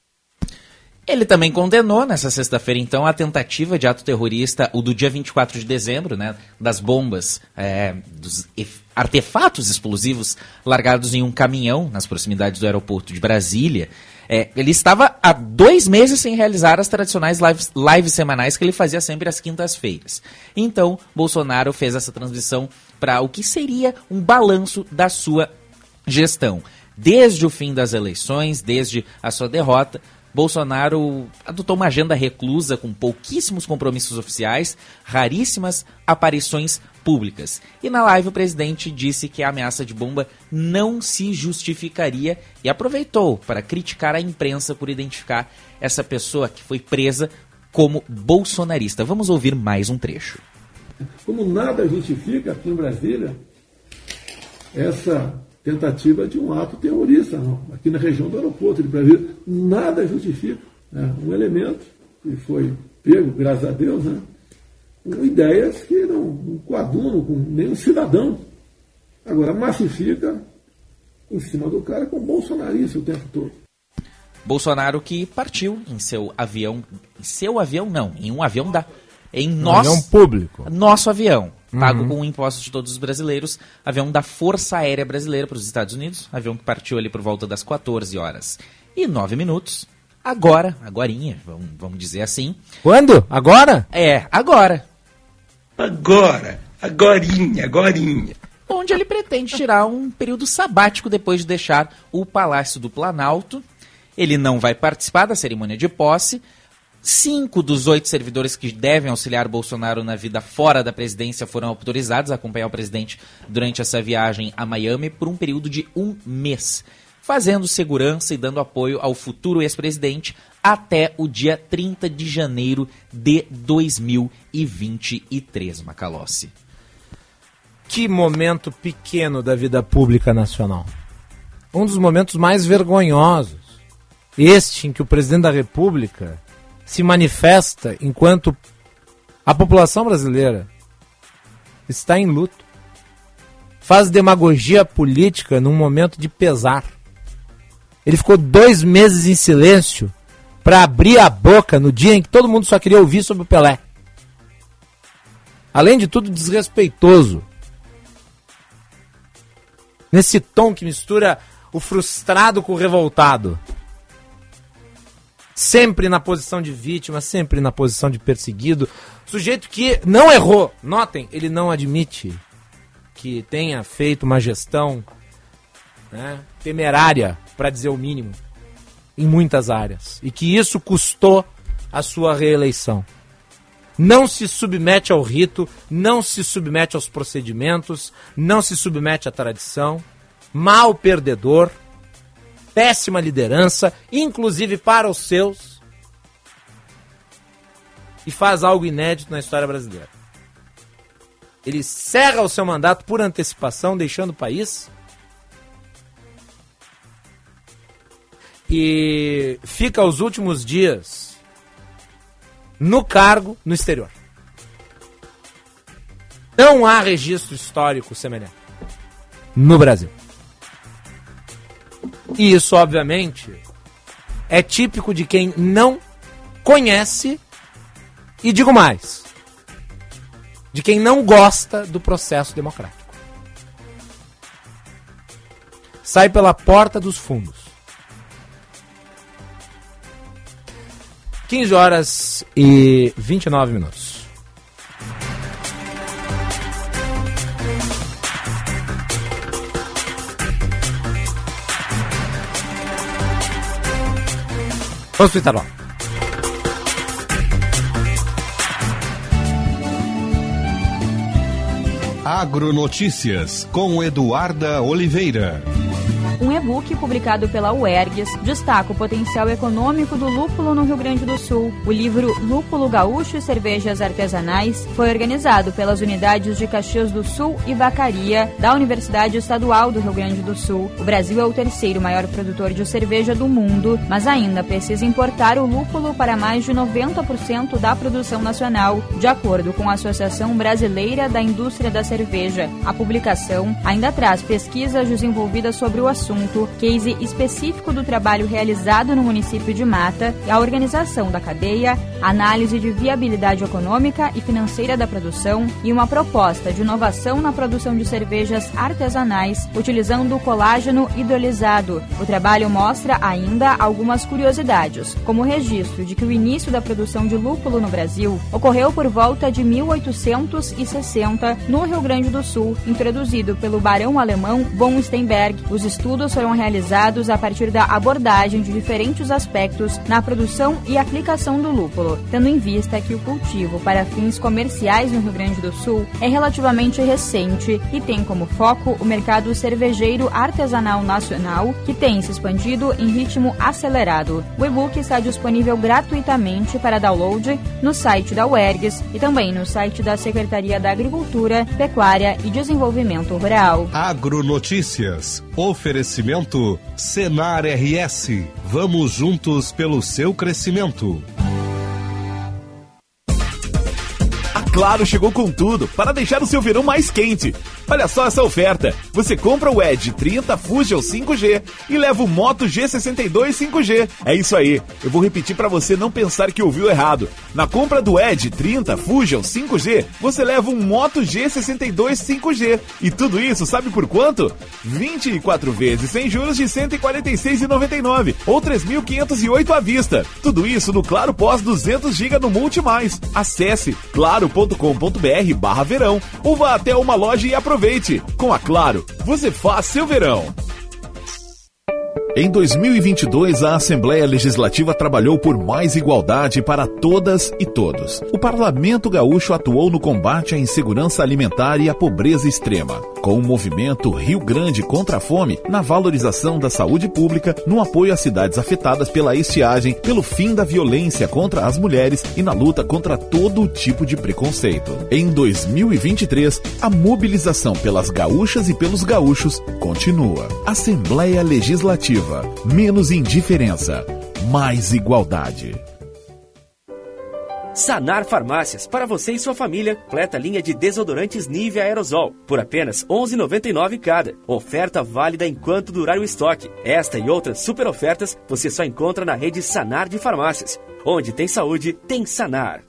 Ele também condenou nessa sexta-feira, então, a tentativa de ato terrorista, o do dia 24 de dezembro, né, das bombas, é, dos artefatos explosivos largados em um caminhão nas proximidades do aeroporto de Brasília. É, ele estava há dois meses sem realizar as tradicionais lives, lives semanais que ele fazia sempre às quintas-feiras. Então, Bolsonaro fez essa transição para o que seria um balanço da sua gestão. Desde o fim das eleições, desde a sua derrota, Bolsonaro adotou uma agenda reclusa com pouquíssimos compromissos oficiais, raríssimas aparições públicas. E na live o presidente disse que a ameaça de bomba não se justificaria e aproveitou para criticar a imprensa por identificar essa pessoa que foi presa como bolsonarista. Vamos ouvir mais um trecho. Como nada justifica aqui em Brasília essa tentativa de um ato terrorista, não. aqui na região do aeroporto de Brasília. Nada justifica. Né? Um elemento e foi pego, graças a Deus, né? Com ideias que não, não coadunam com nenhum cidadão. Agora, massifica em cima do cara com bolsonarista o tempo todo. Bolsonaro que partiu em seu avião, em seu avião não, em um avião da em Um nosso avião público. nosso avião, pago Uhum. com impostos de todos os brasileiros, avião da Força Aérea Brasileira para os Estados Unidos, avião que partiu ali por volta das 14 horas e 9 minutos. Agora, agorinha, vamos, vamos dizer assim. Quando? Agora? É, agora. Agora, agorinha, agorinha. onde ele pretende tirar um período sabático depois de deixar o Palácio do Planalto. Ele não vai participar da cerimônia de posse. Cinco dos oito servidores que devem auxiliar Bolsonaro na vida fora da presidência foram autorizados a acompanhar o presidente durante essa viagem a Miami por um período de um mês, fazendo segurança e dando apoio ao futuro ex-presidente até o dia 30 de janeiro de 2023, Macalossi. Que momento pequeno da vida pública nacional. Um dos momentos mais vergonhosos. Este em que o presidente da República se manifesta enquanto a população brasileira está em luto. Faz demagogia política num momento de pesar. Ele ficou dois meses em silêncio para abrir a boca no dia em que todo mundo só queria ouvir sobre o Pelé. Além de tudo, desrespeitoso. Nesse tom que mistura o frustrado com o revoltado. Sempre na posição de vítima, sempre na posição de perseguido. Sujeito que não errou. Notem, ele não admite que tenha feito uma gestão né, temerária, para dizer o mínimo, em muitas áreas. E que isso custou a sua reeleição. Não se submete ao rito, não se submete aos procedimentos, não se submete à tradição. Mal perdedor, péssima liderança, inclusive para os seus. E faz algo inédito na história brasileira. Ele cerra o seu mandato por antecipação, deixando o país. E fica os últimos dias no cargo no exterior. Não há registro histórico semelhante no Brasil. E isso, obviamente, é típico de quem não conhece e digo mais, de quem não gosta do processo democrático. Sai pela porta dos fundos. 15 horas e 29 minutos. Vamos pro. Agronotícias com Eduarda Oliveira. Um e-book publicado pela UERGS destaca o potencial econômico do lúpulo no Rio Grande do Sul. O livro Lúpulo Gaúcho e Cervejas Artesanais foi organizado pelas unidades de Caxias do Sul e Vacaria da Universidade Estadual do Rio Grande do Sul. O Brasil é o terceiro maior produtor de cerveja do mundo, mas ainda precisa importar o lúpulo para mais de 90% da produção nacional, de acordo com a Associação Brasileira da Indústria da Cerveja. A publicação ainda traz pesquisas desenvolvidas sobre o assunto, case específico do trabalho realizado no município de Mata a organização da cadeia, análise de viabilidade econômica e financeira da produção e uma proposta de inovação na produção de cervejas artesanais utilizando o colágeno hidrolisado. O trabalho mostra ainda algumas curiosidades, como o registro de que o início da produção de lúpulo no Brasil ocorreu por volta de 1860 no Rio Grande do Sul, introduzido pelo barão alemão von Steinberg. Os estudos foram realizados a partir da abordagem de diferentes aspectos na produção e aplicação do lúpulo, tendo em vista que o cultivo para fins comerciais no Rio Grande do Sul é relativamente recente e tem como foco o mercado cervejeiro artesanal nacional, que tem se expandido em ritmo acelerado. O e-book está disponível gratuitamente para download no site da UERGS e também no site da Secretaria da Agricultura, Pecuária e Desenvolvimento Rural. Agronotícias. Oferecimento Senar RS. Vamos juntos pelo seu crescimento. Claro chegou com tudo para deixar o seu verão mais quente. Olha só essa oferta. Você compra o Edge 30 Fusion 5G e leva o Moto G62 5G. É isso aí. Eu vou repetir para você não pensar que ouviu errado. Na compra do Edge 30 Fusion 5G, você leva um Moto G62 5G. E tudo isso sabe por quanto? 24 vezes sem juros de 146,99 ou 3.508 à vista. Tudo isso no Claro Pós 200 GB no Multi Mais. Acesse claro.com.br barra verão ou vá até uma loja e aproveite. Com a Claro, você faz seu verão. Em 2022, a Assembleia Legislativa trabalhou por mais igualdade para todas e todos. O Parlamento Gaúcho atuou no combate à insegurança alimentar e à pobreza extrema, com o movimento Rio Grande contra a Fome, na valorização da saúde pública, no apoio às cidades afetadas pela estiagem, pelo fim da violência contra as mulheres e na luta contra todo tipo de preconceito. Em 2023, a mobilização pelas gaúchas e pelos gaúchos continua. Assembleia Legislativa menos indiferença, mais igualdade. Sanar Farmácias, para você e sua família, completa linha de desodorantes Nivea Aerosol, por apenas R$ 11,99 cada. Oferta válida enquanto durar o estoque. Esta e outras super ofertas você só encontra na rede Sanar de Farmácias. Onde tem saúde, tem Sanar.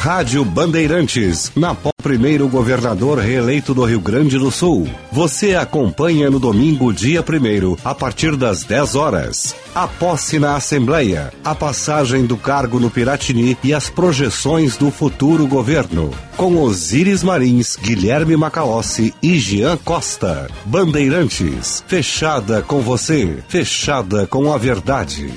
Rádio Bandeirantes, na pó primeiro governador reeleito do Rio Grande do Sul. Você acompanha no domingo, dia primeiro, a partir das 10 horas. A posse na Assembleia, a passagem do cargo no Piratini e as projeções do futuro governo. Com Osíris Marins, Guilherme Macalossi e Jean Costa. Bandeirantes, fechada com você, fechada com a verdade.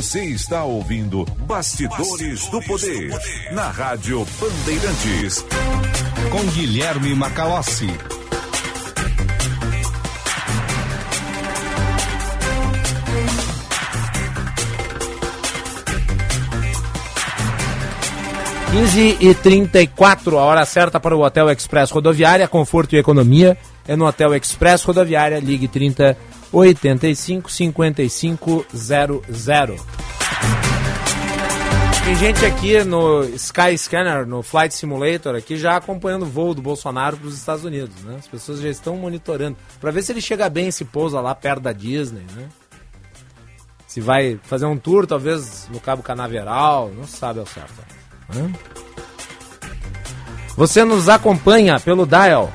Você está ouvindo Bastidores, Bastidores do, poder, do Poder na Rádio Bandeirantes. Com Guilherme Macalossi. Quinze e trinta a hora certa para o Hotel Express Rodoviária, conforto e economia. É no Hotel Express Rodoviária, ligue 30 85 55 00. Tem gente aqui no Sky Scanner, no Flight Simulator, aqui já acompanhando o voo do Bolsonaro para os Estados Unidos, né? As pessoas já estão monitorando para ver se ele chega bem, se pousa lá perto da Disney, né? Se vai fazer um tour, talvez no Cabo Canaveral, não sabe ao certo. Né? Você nos acompanha pelo Dial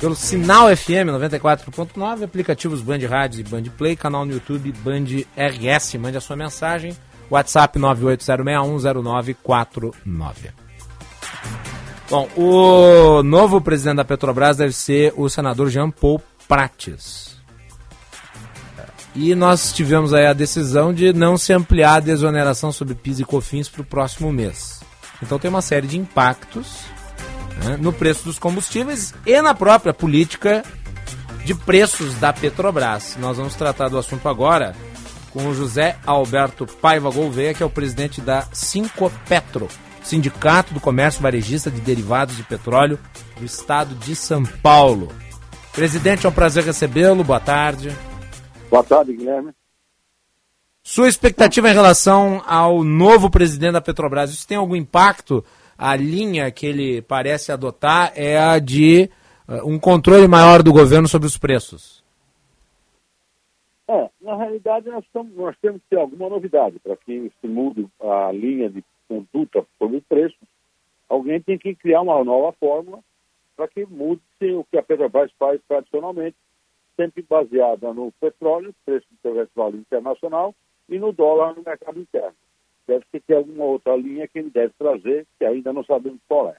pelo Sinal FM 94.9, aplicativos Band Rádio e Band Play, canal no YouTube Band RS. Mande a sua mensagem. WhatsApp 980610949. Bom, o novo presidente da Petrobras deve ser o senador Jean Paul Prates. E nós tivemos aí a decisão de não se ampliar a desoneração sobre PIS e COFINS para o próximo mês. Então tem uma série de impactos né, no preço dos combustíveis e na própria política de preços da Petrobras. Nós vamos tratar do assunto agora com o José Alberto Paiva Gouveia, que é o presidente da Cinco Petro, Sindicato do Comércio Varejista de Derivados de Petróleo do Estado de São Paulo. Presidente, é um prazer recebê-lo. Boa tarde. Boa tarde, Guilherme. Sua expectativa em relação ao novo presidente da Petrobras, isso tem algum impacto a linha que ele parece adotar é a de uh, um controle maior do governo sobre os preços. É, na realidade nós, estamos, nós temos que ter alguma novidade para que se mude a linha de conduta sobre o preço. Alguém tem que criar uma nova fórmula para que mude o que a Petrobras faz tradicionalmente, sempre baseada no petróleo, preço do petróleo internacional, e no dólar no mercado interno deve ter alguma outra linha que ele deve trazer, que ainda não sabemos qual é.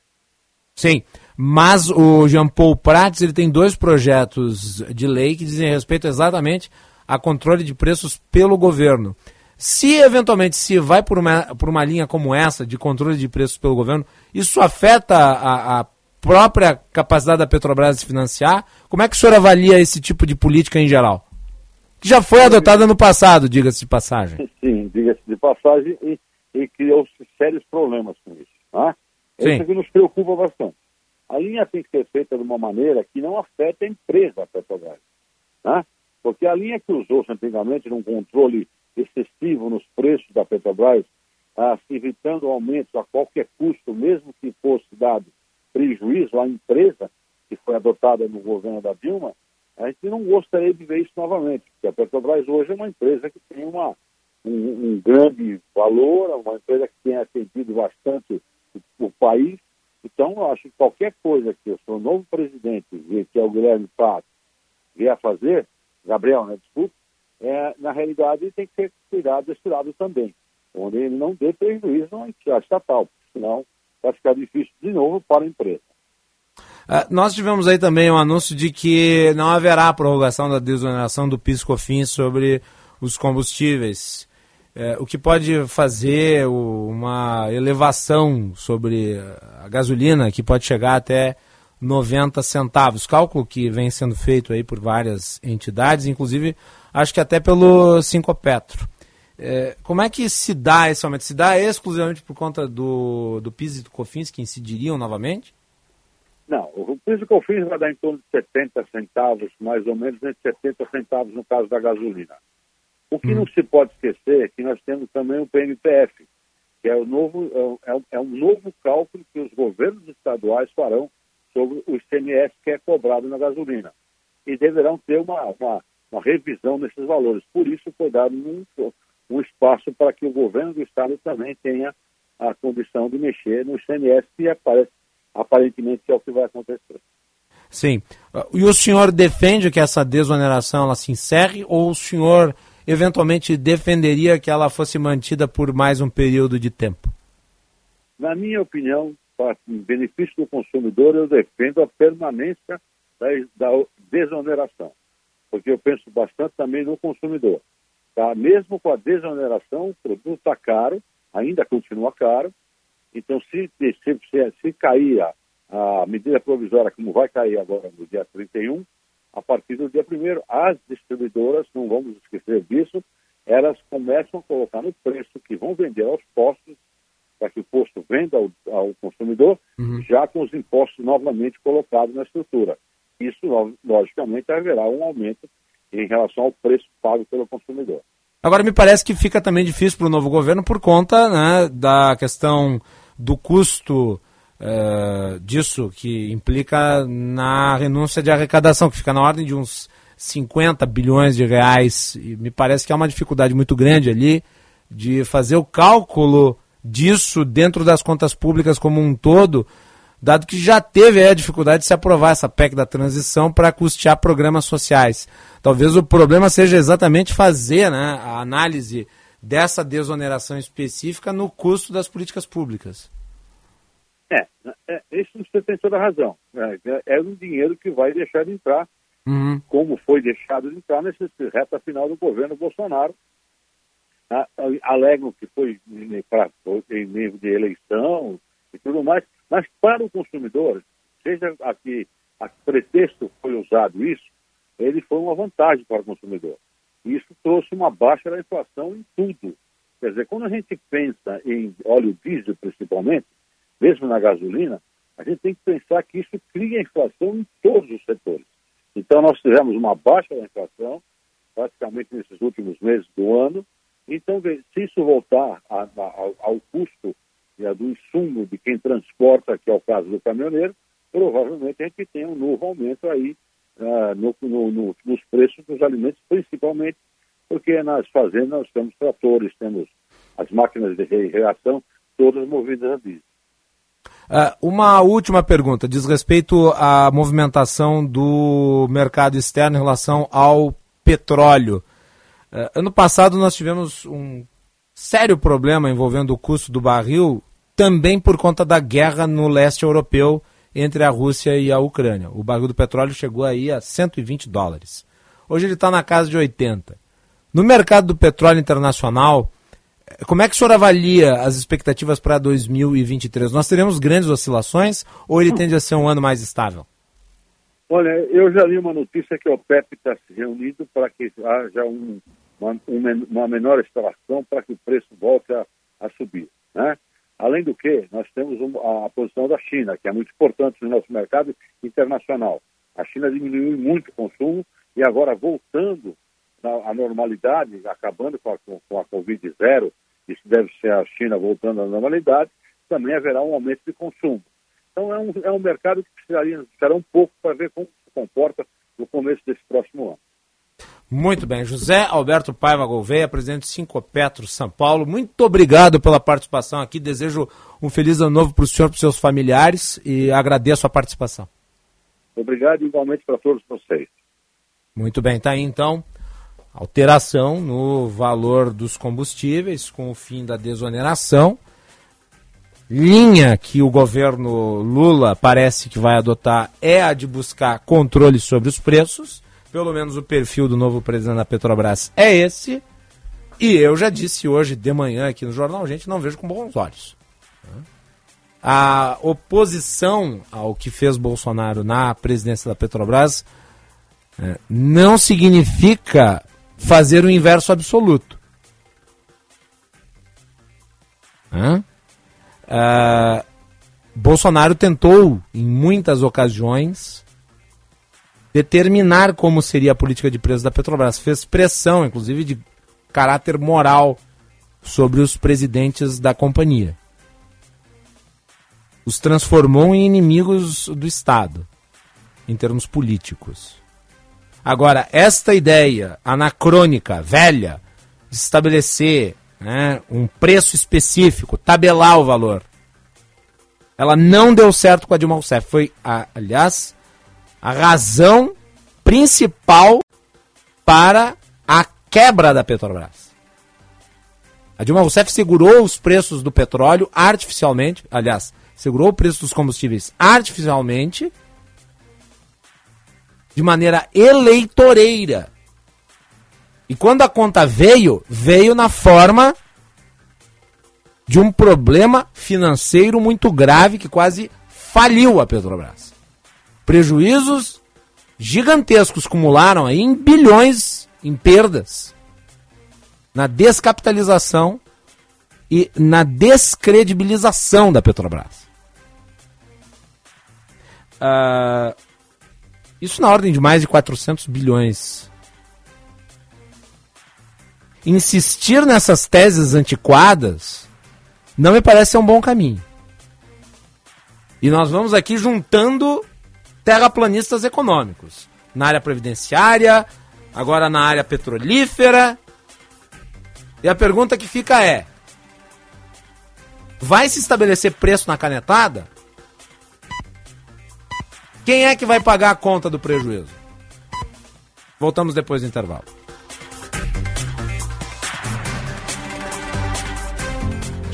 Sim, mas o Jean Paul Prats ele tem dois projetos de lei que dizem respeito exatamente a controle de preços pelo governo. Se eventualmente se vai por uma, por uma linha como essa de controle de preços pelo governo, isso afeta a, a própria capacidade da Petrobras de financiar? Como é que o senhor avalia esse tipo de política em geral? Que já foi adotada no passado, diga-se de passagem. Sim, diga-se de passagem, e, e criou-se sérios problemas com isso. Tá? Sim. Isso que nos preocupa bastante. A linha tem que ser feita de uma maneira que não afete a empresa a Petrobras. Tá? Porque a linha que usou-se antigamente num controle excessivo nos preços da Petrobras, ah, se evitando aumentos a qualquer custo, mesmo que fosse dado prejuízo à empresa, que foi adotada no governo da Dilma, a gente não gostaria de ver isso novamente, porque a Petrobras hoje é uma empresa que tem uma, um, um grande valor, é uma empresa que tem atendido bastante o, o país. Então, eu acho que qualquer coisa que o seu novo presidente, que é o Guilherme Pato, vier a fazer, Gabriel, né, é, na realidade tem que ser cuidado desse lado também, onde ele não dê prejuízo à estatal, senão vai ficar difícil de novo para a empresa. Uh, nós tivemos aí também um anúncio de que não haverá prorrogação da desoneração do PIS/COFINS sobre os combustíveis, uh, o que pode fazer o, uma elevação sobre a gasolina que pode chegar até 90 centavos, cálculo que vem sendo feito aí por várias entidades, inclusive acho que até pelo Sincopetro. É, como é que se dá esse aumento? Se dá exclusivamente por conta do, do PIS e do COFINS que incidiriam novamente? Não, o PIS e COFINS vai dar em torno de 70 centavos, mais ou menos, entre 70 centavos no caso da gasolina. O que hum. não se pode esquecer é que nós temos também o PNPF, que é, o novo, é, é, é um novo cálculo que os governos estaduais farão sobre o ICMS que é cobrado na gasolina. E deverão ter uma, uma, uma revisão nesses valores. Por isso foi dado um, um espaço para que o governo do Estado também tenha a condição de mexer no ICMS, que aparece, aparentemente é o que vai acontecer. Sim. E o senhor defende que essa desoneração ela se encerre ou o senhor eventualmente defenderia que ela fosse mantida por mais um período de tempo? Na minha opinião, para benefício do consumidor, eu defendo a permanência da, da desoneração, porque eu penso bastante também no consumidor. Tá? Mesmo com a desoneração, o produto está caro, ainda continua caro, então se, se, se, se cair a, a medida provisória, como vai cair agora no dia 31, a partir do dia 1 as distribuidoras, não vamos esquecer disso, elas começam a colocar no preço que vão vender aos postos para que o posto venda ao, ao consumidor, uhum. já com os impostos novamente colocados na estrutura. Isso, logicamente, haverá um aumento em relação ao preço pago pelo consumidor. Agora, me parece que fica também difícil para o novo governo por conta né, da questão do custo uh, disso, que implica na renúncia de arrecadação, que fica na ordem de uns 50 bilhões de reais. E me parece que há uma dificuldade muito grande ali de fazer o cálculo disso dentro das contas públicas como um todo, dado que já teve a dificuldade de se aprovar essa PEC da transição para custear programas sociais. Talvez o problema seja exatamente fazer né, a análise dessa desoneração específica no custo das políticas públicas. É, é isso você tem toda a razão. É, é um dinheiro que vai deixar de entrar, uhum. como foi deixado de entrar nessa reta final do governo Bolsonaro, alegam que foi em nível de eleição e tudo mais, mas para o consumidor, seja aqui a pretexto foi usado isso, ele foi uma vantagem para o consumidor. Isso trouxe uma baixa da inflação em tudo. Quer dizer, quando a gente pensa em óleo diesel, principalmente, mesmo na gasolina, a gente tem que pensar que isso cria inflação em todos os setores. Então, nós tivemos uma baixa da inflação, praticamente nesses últimos meses do ano, então, se isso voltar a, a, ao, custo a, do insumo de quem transporta, que é o caso do caminhoneiro, provavelmente a gente tem um novo aumento aí uh, no, no, no, nos preços dos alimentos, principalmente porque nas fazendas nós temos tratores, temos as máquinas de reação, todas movidas a diesel. Uh, uma última pergunta, diz respeito à movimentação do mercado externo em relação ao petróleo. Uh, ano passado nós tivemos um sério problema envolvendo o custo do barril, também por conta da guerra no leste europeu entre a Rússia e a Ucrânia. O barril do petróleo chegou aí a 120 dólares. hoje ele está na casa de 80. No mercado do petróleo internacional, eh, como é que o senhor avalia as expectativas para 2023? Nós teremos grandes oscilações ou ele tende a ser um ano mais estável? Olha, eu já li uma notícia que o OPEP está se reunindo para que haja um, uma, uma menor extração para que o preço volte a, a subir. Né? Além do que, nós temos a posição da China, que é muito importante no nosso mercado internacional. A China diminuiu muito o consumo e agora voltando à normalidade, acabando com a, com a Covid zero, isso deve ser a China voltando à normalidade, também haverá um aumento de consumo. Então é um, é um mercado que precisaria esperar um pouco para ver como se comporta no começo desse próximo ano. Muito bem. José Alberto Paiva Gouveia, presidente Cinco Petro São Paulo, muito obrigado pela participação aqui. Desejo um feliz ano novo para o senhor e para os seus familiares e agradeço a participação. Obrigado igualmente para todos vocês. Muito bem, tá aí então. Alteração no valor dos combustíveis com o fim da desoneração. Linha que o governo Lula parece que vai adotar é a de buscar controle sobre os preços pelo menos o perfil do novo presidente da Petrobras é esse. E eu já disse hoje de manhã aqui no jornal, gente, não vejo com bons olhos. A oposição ao que fez Bolsonaro na presidência da Petrobras é, não significa fazer o inverso absoluto. Uh, Bolsonaro tentou, em muitas ocasiões, determinar como seria a política de preços da Petrobras. Fez pressão, inclusive, de caráter moral sobre os presidentes da companhia. Os transformou em inimigos do Estado, em termos políticos. Agora, esta ideia anacrônica, velha, de estabelecer né, um preço específico, tabelar o valor, ela não deu certo com a Dilma Rousseff. Foi, aliás, a razão principal para a quebra da Petrobras. A Dilma Rousseff segurou os preços do petróleo artificialmente, aliás, segurou o preço dos combustíveis artificialmente, de maneira eleitoreira. E quando a conta veio, veio na forma de um problema financeiro muito grave que quase faliu a Petrobras. Prejuízos gigantescos acumularam aí em bilhões em perdas na descapitalização e na descredibilização da Petrobras. Uh, isso na ordem de mais de 400 bilhões. Insistir nessas teses antiquadas não me parece ser um bom caminho. E nós vamos aqui juntando terraplanistas econômicos. Na área previdenciária, agora na área petrolífera. E a pergunta que fica é: vai se estabelecer preço na canetada? Quem é que vai pagar a conta do prejuízo? Voltamos depois do intervalo.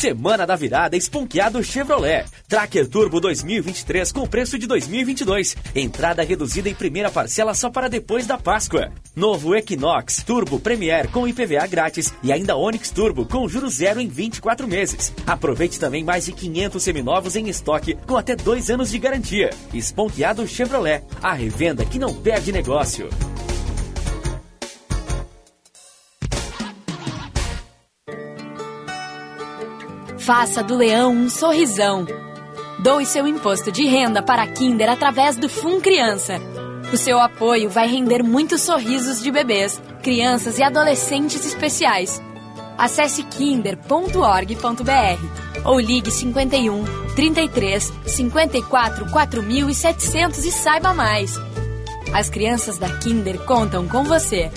Semana da virada esponqueado Chevrolet. Tracker Turbo 2023 com preço de 2022. Entrada reduzida em primeira parcela só para depois da Páscoa. Novo Equinox Turbo Premier com IPVA grátis e ainda Onix Turbo com juros zero em 24 meses. Aproveite também mais de 500 seminovos em estoque com até dois anos de garantia. Esponqueado Chevrolet. A revenda que não perde negócio. Faça do leão um sorrisão. Doe seu imposto de renda para a Kinder através do Fun Criança. O seu apoio vai render muitos sorrisos de bebês, crianças e adolescentes especiais. Acesse kinder.org.br ou ligue 51 33 54 4700 e saiba mais. As crianças da Kinder contam com você.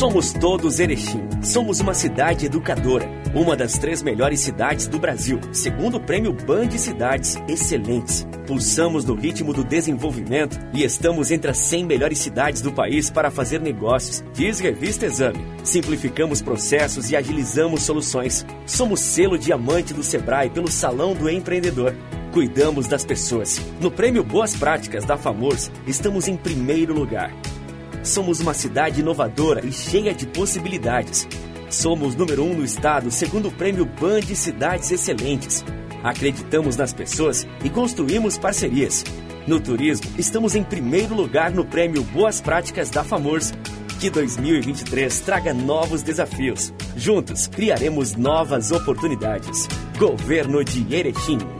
Somos todos Erechim. Somos uma cidade educadora. Uma das três melhores cidades do Brasil, segundo o prêmio Band Cidades Excelentes. Pulsamos no ritmo do desenvolvimento e estamos entre as 100 melhores cidades do país para fazer negócios, diz Revista Exame. Simplificamos processos e agilizamos soluções. Somos selo diamante do Sebrae pelo Salão do Empreendedor. Cuidamos das pessoas. No prêmio Boas Práticas da FAMORS, estamos em primeiro lugar. Somos uma cidade inovadora e cheia de possibilidades. Somos número um no estado, segundo o prêmio Band Cidades Excelentes. Acreditamos nas pessoas e construímos parcerias. No turismo, estamos em primeiro lugar no prêmio Boas Práticas da FAMORS. Que 2023 traga novos desafios. Juntos, criaremos novas oportunidades. Governo de Erechim.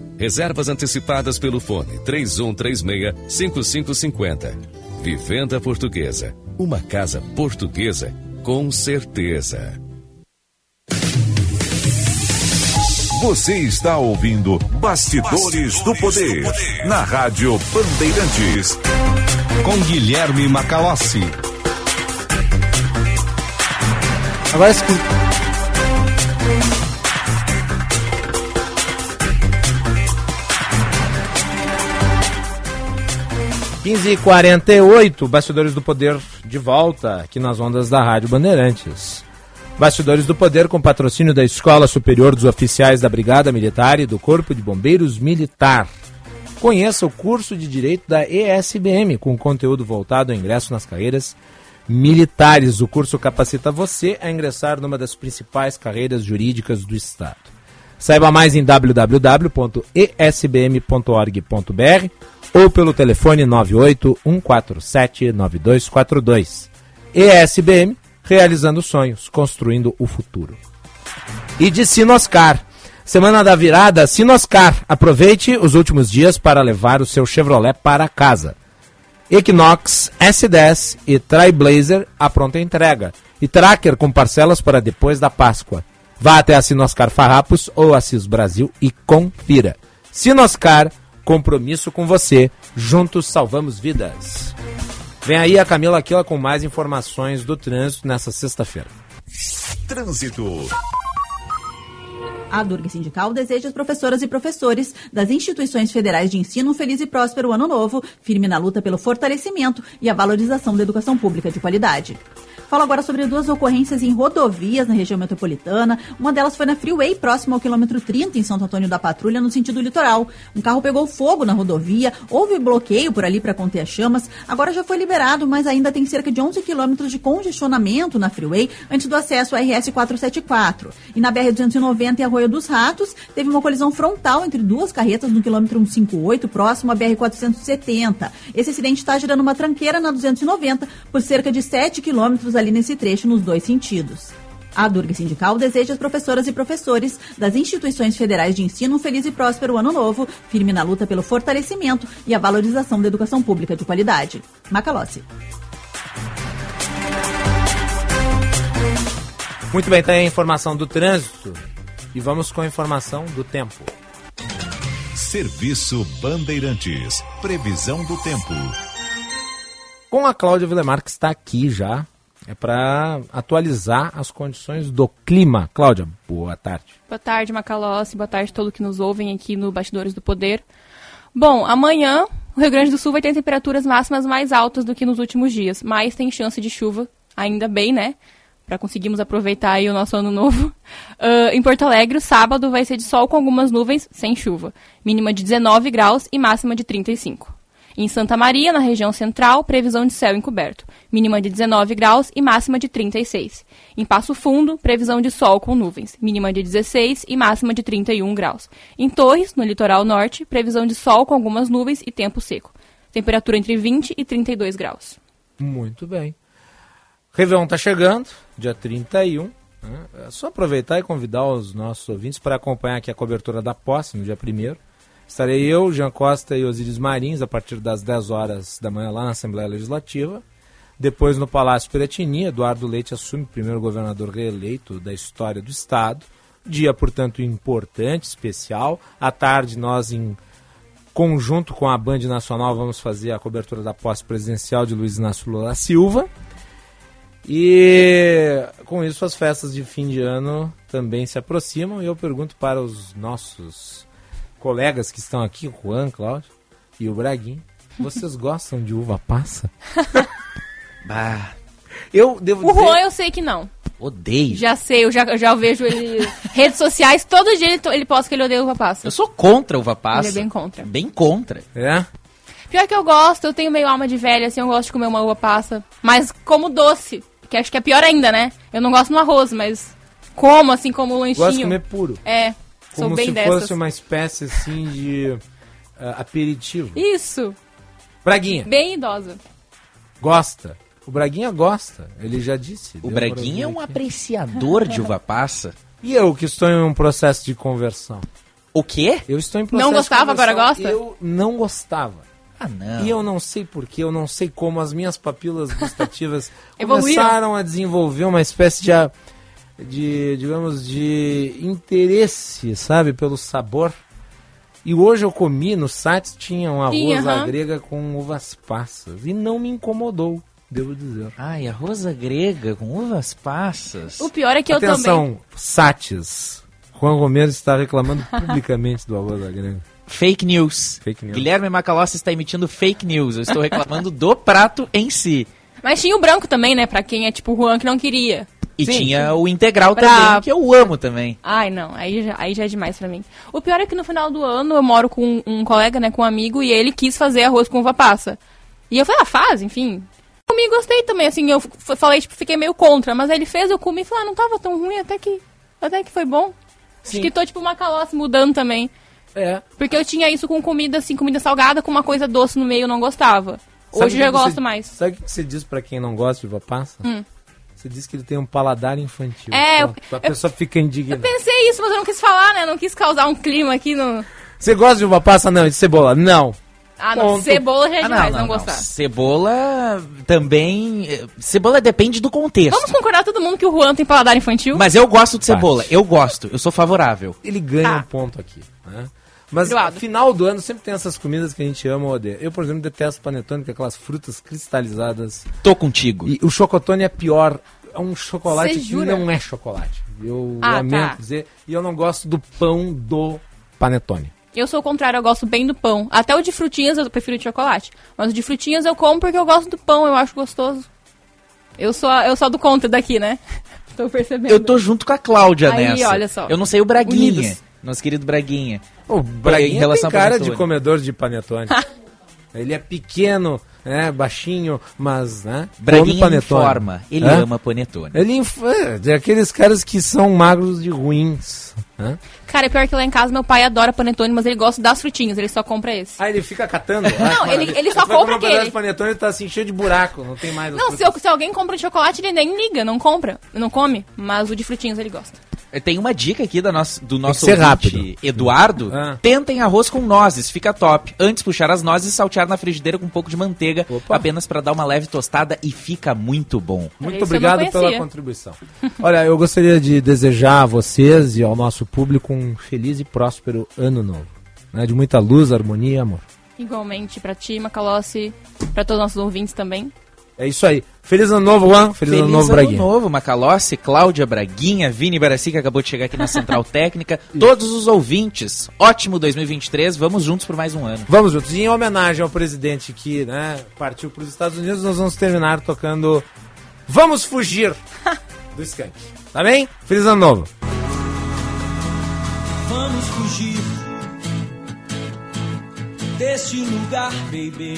Reservas antecipadas pelo fone 3136-5550. Vivenda Portuguesa. Uma casa portuguesa com certeza. Você está ouvindo Bastidores, do, poder, na Rádio Bandeirantes. Com Guilherme Macalossi. Agora escuta. Quinze e quarenta e oito, Bastidores do Poder de volta aqui nas ondas da Rádio Bandeirantes. Bastidores do Poder com patrocínio da Escola Superior dos Oficiais da Brigada Militar e do Corpo de Bombeiros Militar. Conheça o curso de Direito da ESBM com conteúdo voltado ao ingresso nas carreiras militares. O curso capacita você a ingressar numa das principais carreiras jurídicas do Estado. Saiba mais em www.esbm.org.br ou pelo telefone 98 147 9242. ESBM, realizando sonhos, construindo o futuro. E de Sinoscar. Semana da virada, Sinoscar. Aproveite os últimos dias para levar o seu Chevrolet para casa. Equinox, S10 e Trailblazer a pronta entrega. E Tracker com parcelas para depois da Páscoa. Vá até a Sinoscar Farrapos ou Assis Brasil e confira. Sinoscar, compromisso com você. Juntos salvamos vidas. Vem aí a Camila Aquila com mais informações do trânsito nessa sexta-feira. Trânsito. A Durga Sindical deseja às professoras e professores das instituições federais de ensino um feliz e próspero ano novo, firme na luta pelo fortalecimento e a valorização da educação pública de qualidade. Falo agora sobre duas ocorrências em rodovias na região metropolitana. Uma delas foi na Freeway, próximo ao quilômetro 30, em Santo Antônio da Patrulha, no sentido litoral. Um carro pegou fogo na rodovia, houve bloqueio por ali para conter as chamas. Agora já foi liberado, mas ainda tem cerca de 11 quilômetros de congestionamento na Freeway antes do acesso ao RS 474. E na BR-290 em Arroio dos Ratos, teve uma colisão frontal entre duas carretas no quilômetro 158, próximo à BR-470. Esse acidente está gerando uma tranqueira na 290 por cerca de 7 quilômetros ali nesse trecho nos dois sentidos. A Durga Sindical deseja às professoras e professores das instituições federais de ensino um feliz e próspero ano novo, firme na luta pelo fortalecimento e a valorização da educação pública de qualidade. Macalossi. Muito bem, tem a informação do trânsito e vamos com a informação do tempo. Serviço Bandeirantes. Previsão do tempo. Com a Cláudia Vilemar, que está aqui já, é para atualizar as condições do clima. Cláudia, boa tarde. Boa tarde, Macalossi. Boa tarde a todos que nos ouvem aqui no Bastidores do Poder. Bom, amanhã o Rio Grande do Sul vai ter temperaturas máximas mais altas do que nos últimos dias, mas tem chance de chuva, ainda bem, né? Para conseguirmos aproveitar aí o nosso ano novo. Uh, em Porto Alegre, o sábado vai ser de sol com algumas nuvens, sem chuva. Mínima de 19 graus e máxima de 35. Em Santa Maria, na região central, previsão de céu encoberto, mínima de 19 graus e máxima de 36. Em Passo Fundo, previsão de sol com nuvens, mínima de 16 e máxima de 31 graus. Em Torres, no litoral norte, previsão de sol com algumas nuvens e tempo seco. Temperatura entre 20 e 32 graus. Muito bem. Réveillon está chegando, dia 31. Né? É só aproveitar e convidar os nossos ouvintes para acompanhar aqui a cobertura da posse no dia 1 Estarei eu, Jean Costa e Osíris Marins a partir das 10 horas da manhã lá na Assembleia Legislativa. Depois no Palácio Piratini, Eduardo Leite assume o primeiro governador reeleito da história do Estado. Dia, portanto, importante, especial. À tarde nós em conjunto com a Band Nacional vamos fazer a cobertura da posse presidencial de Luiz Inácio Lula Silva. E com isso as festas de fim de ano também se aproximam e eu pergunto para os nossos colegas que estão aqui, o Juan, Cláudio e o Braguinho, vocês gostam de uva passa? bah. Eu devo O dizer... Juan eu sei que não. Odeio. Já sei, eu já, já vejo ele. redes sociais, todo dia ele, ele posta que ele odeia uva passa. Eu sou contra uva passa. Ele é bem contra. Bem contra. É? Pior que eu gosto, eu tenho meio alma de velha, assim, eu gosto de comer uma uva passa. Mas como doce, que acho que é pior ainda, né? Eu não gosto no arroz, mas como, assim, como lanchinho. Gosto de comer puro. É, Como bem se dessas. fosse uma espécie assim de ah, aperitivo. Isso, Braguinha, bem idosa. gosta. O Braguinha gosta, ele já disse. O Braguinha é um aqui. apreciador de uva passa. E eu que estou em um processo de conversão. O quê? Eu estou em processo Não gostava, de conversão. agora gosta? Eu não gostava. Ah, não. E eu não sei porquê, eu não sei como as minhas papilas gustativas Evoluíram. começaram a desenvolver uma espécie de, a- de, digamos, de interesse, sabe, pelo sabor. E hoje eu comi no site, tinha um arroz Sim, aham. grega com uvas passas. E não me incomodou, devo dizer. Ai, arroz grega com uvas passas. O pior é que eu Atenção, também. Sates. Juan Romero está reclamando publicamente do arroz à grega. Fake news. Fake news. Guilherme Macalossi está emitindo fake news. Eu estou reclamando do prato em si. Mas tinha o branco também, né? Pra quem é tipo o Juan que não queria. E Sim, tinha o integral Pra- também, que eu amo também. Ai, não, aí já, aí já é demais pra mim. O pior é que no final do ano eu moro com um colega, né, com um amigo, e ele quis fazer arroz com uva passa. E eu falei, ah, faz, enfim. Comi e gostei também, assim, eu falei, tipo, fiquei meio contra, mas aí ele fez, eu comi e falei, ah, não tava tão ruim, até que, até que foi bom. Sim. Acho que tô, tipo, uma calóce mudando também. É. Porque eu tinha isso com comida, assim, comida salgada, com uma coisa doce no meio, eu não gostava. Sabe Hoje eu gosto mais. Sabe o que você diz pra quem não gosta de uva passa? Hum. Você diz que ele tem um paladar infantil. É, eu- Pronto, a pessoa fica indignada. Pensei isso, mas eu não quis falar, né? Eu não quis causar um clima aqui no... Você gosta de uva passa? Não, de cebola? Não. Ah, não, Ponto. cebola já é Ah, demais, não, gostar. Cebola também. eh, Cebola depende do contexto. Vamos concordar todo mundo que o Juan tem paladar infantil? Mas eu gosto de cebola. Eu gosto. Eu sou favorável. Ele ganha Tá. um ponto aqui. Né? Mas no final do ano sempre tem essas comidas que a gente ama ou odeia. Eu, por exemplo, detesto panetone, que é aquelas frutas cristalizadas. Tô contigo. E o chocotone é pior. É um chocolate que não é chocolate. Eu Ah, lamento tá. dizer. E eu não gosto do pão do panetone. Eu sou o contrário, eu gosto bem do pão. Até o de frutinhas eu prefiro de chocolate. Mas o de frutinhas eu como porque eu gosto do pão, eu acho gostoso. Eu sou, a- eu sou a do contra daqui, né? Tô percebendo. Eu tô junto com a Cláudia Aí, nessa. olha só. Eu não sei o Braguinha. Unidos. Nosso querido Braguinha. O Em Braguinha relação tem cara panetone. de comedor de panetone. Ele é pequeno, né, baixinho, mas, né, come Braguinha panetone. informa. Ele Hã? ama panetone. Ele inf... é, de aqueles caras que são magros de ruins. né? Cara, é pior que lá em casa meu pai adora panetone, mas ele gosta das frutinhas, ele só compra esse. Ah, ele fica catando? Não, Ah, ele- ele só compra um aquele. de panetone tá assim, cheio de buraco, não tem mais. Não, se, eu- se alguém compra de chocolate, ele nem liga, não compra, não come. Mas o de frutinhas ele gosta. Tem uma dica aqui da nossa, do nosso ser ouvinte, rápido. Eduardo. Ah. Tentem arroz com nozes, fica top. Antes puxar as nozes e saltear na frigideira com um pouco de manteiga, apenas para dar uma leve tostada e fica muito bom. Muito Isso obrigado pela contribuição. Olha, eu gostaria de desejar a vocês e ao nosso público um feliz e próspero ano novo. né, De muita luz, harmonia e amor. Igualmente pra ti, Macalossi, pra todos os nossos ouvintes também. É isso aí. Feliz ano novo, Juan. Feliz, ano novo, Braguinha. novo, Macalossi, Cláudia Braguinha, Vini Baraci, que acabou de chegar aqui na Central Técnica. Todos os ouvintes, ótimo 2023, vamos juntos por mais um ano. Vamos juntos. E em homenagem ao presidente que né, partiu para os Estados Unidos, nós vamos terminar tocando Vamos Fugir do Skank. Tá bem? Feliz ano novo. Vamos fugir deste lugar, baby.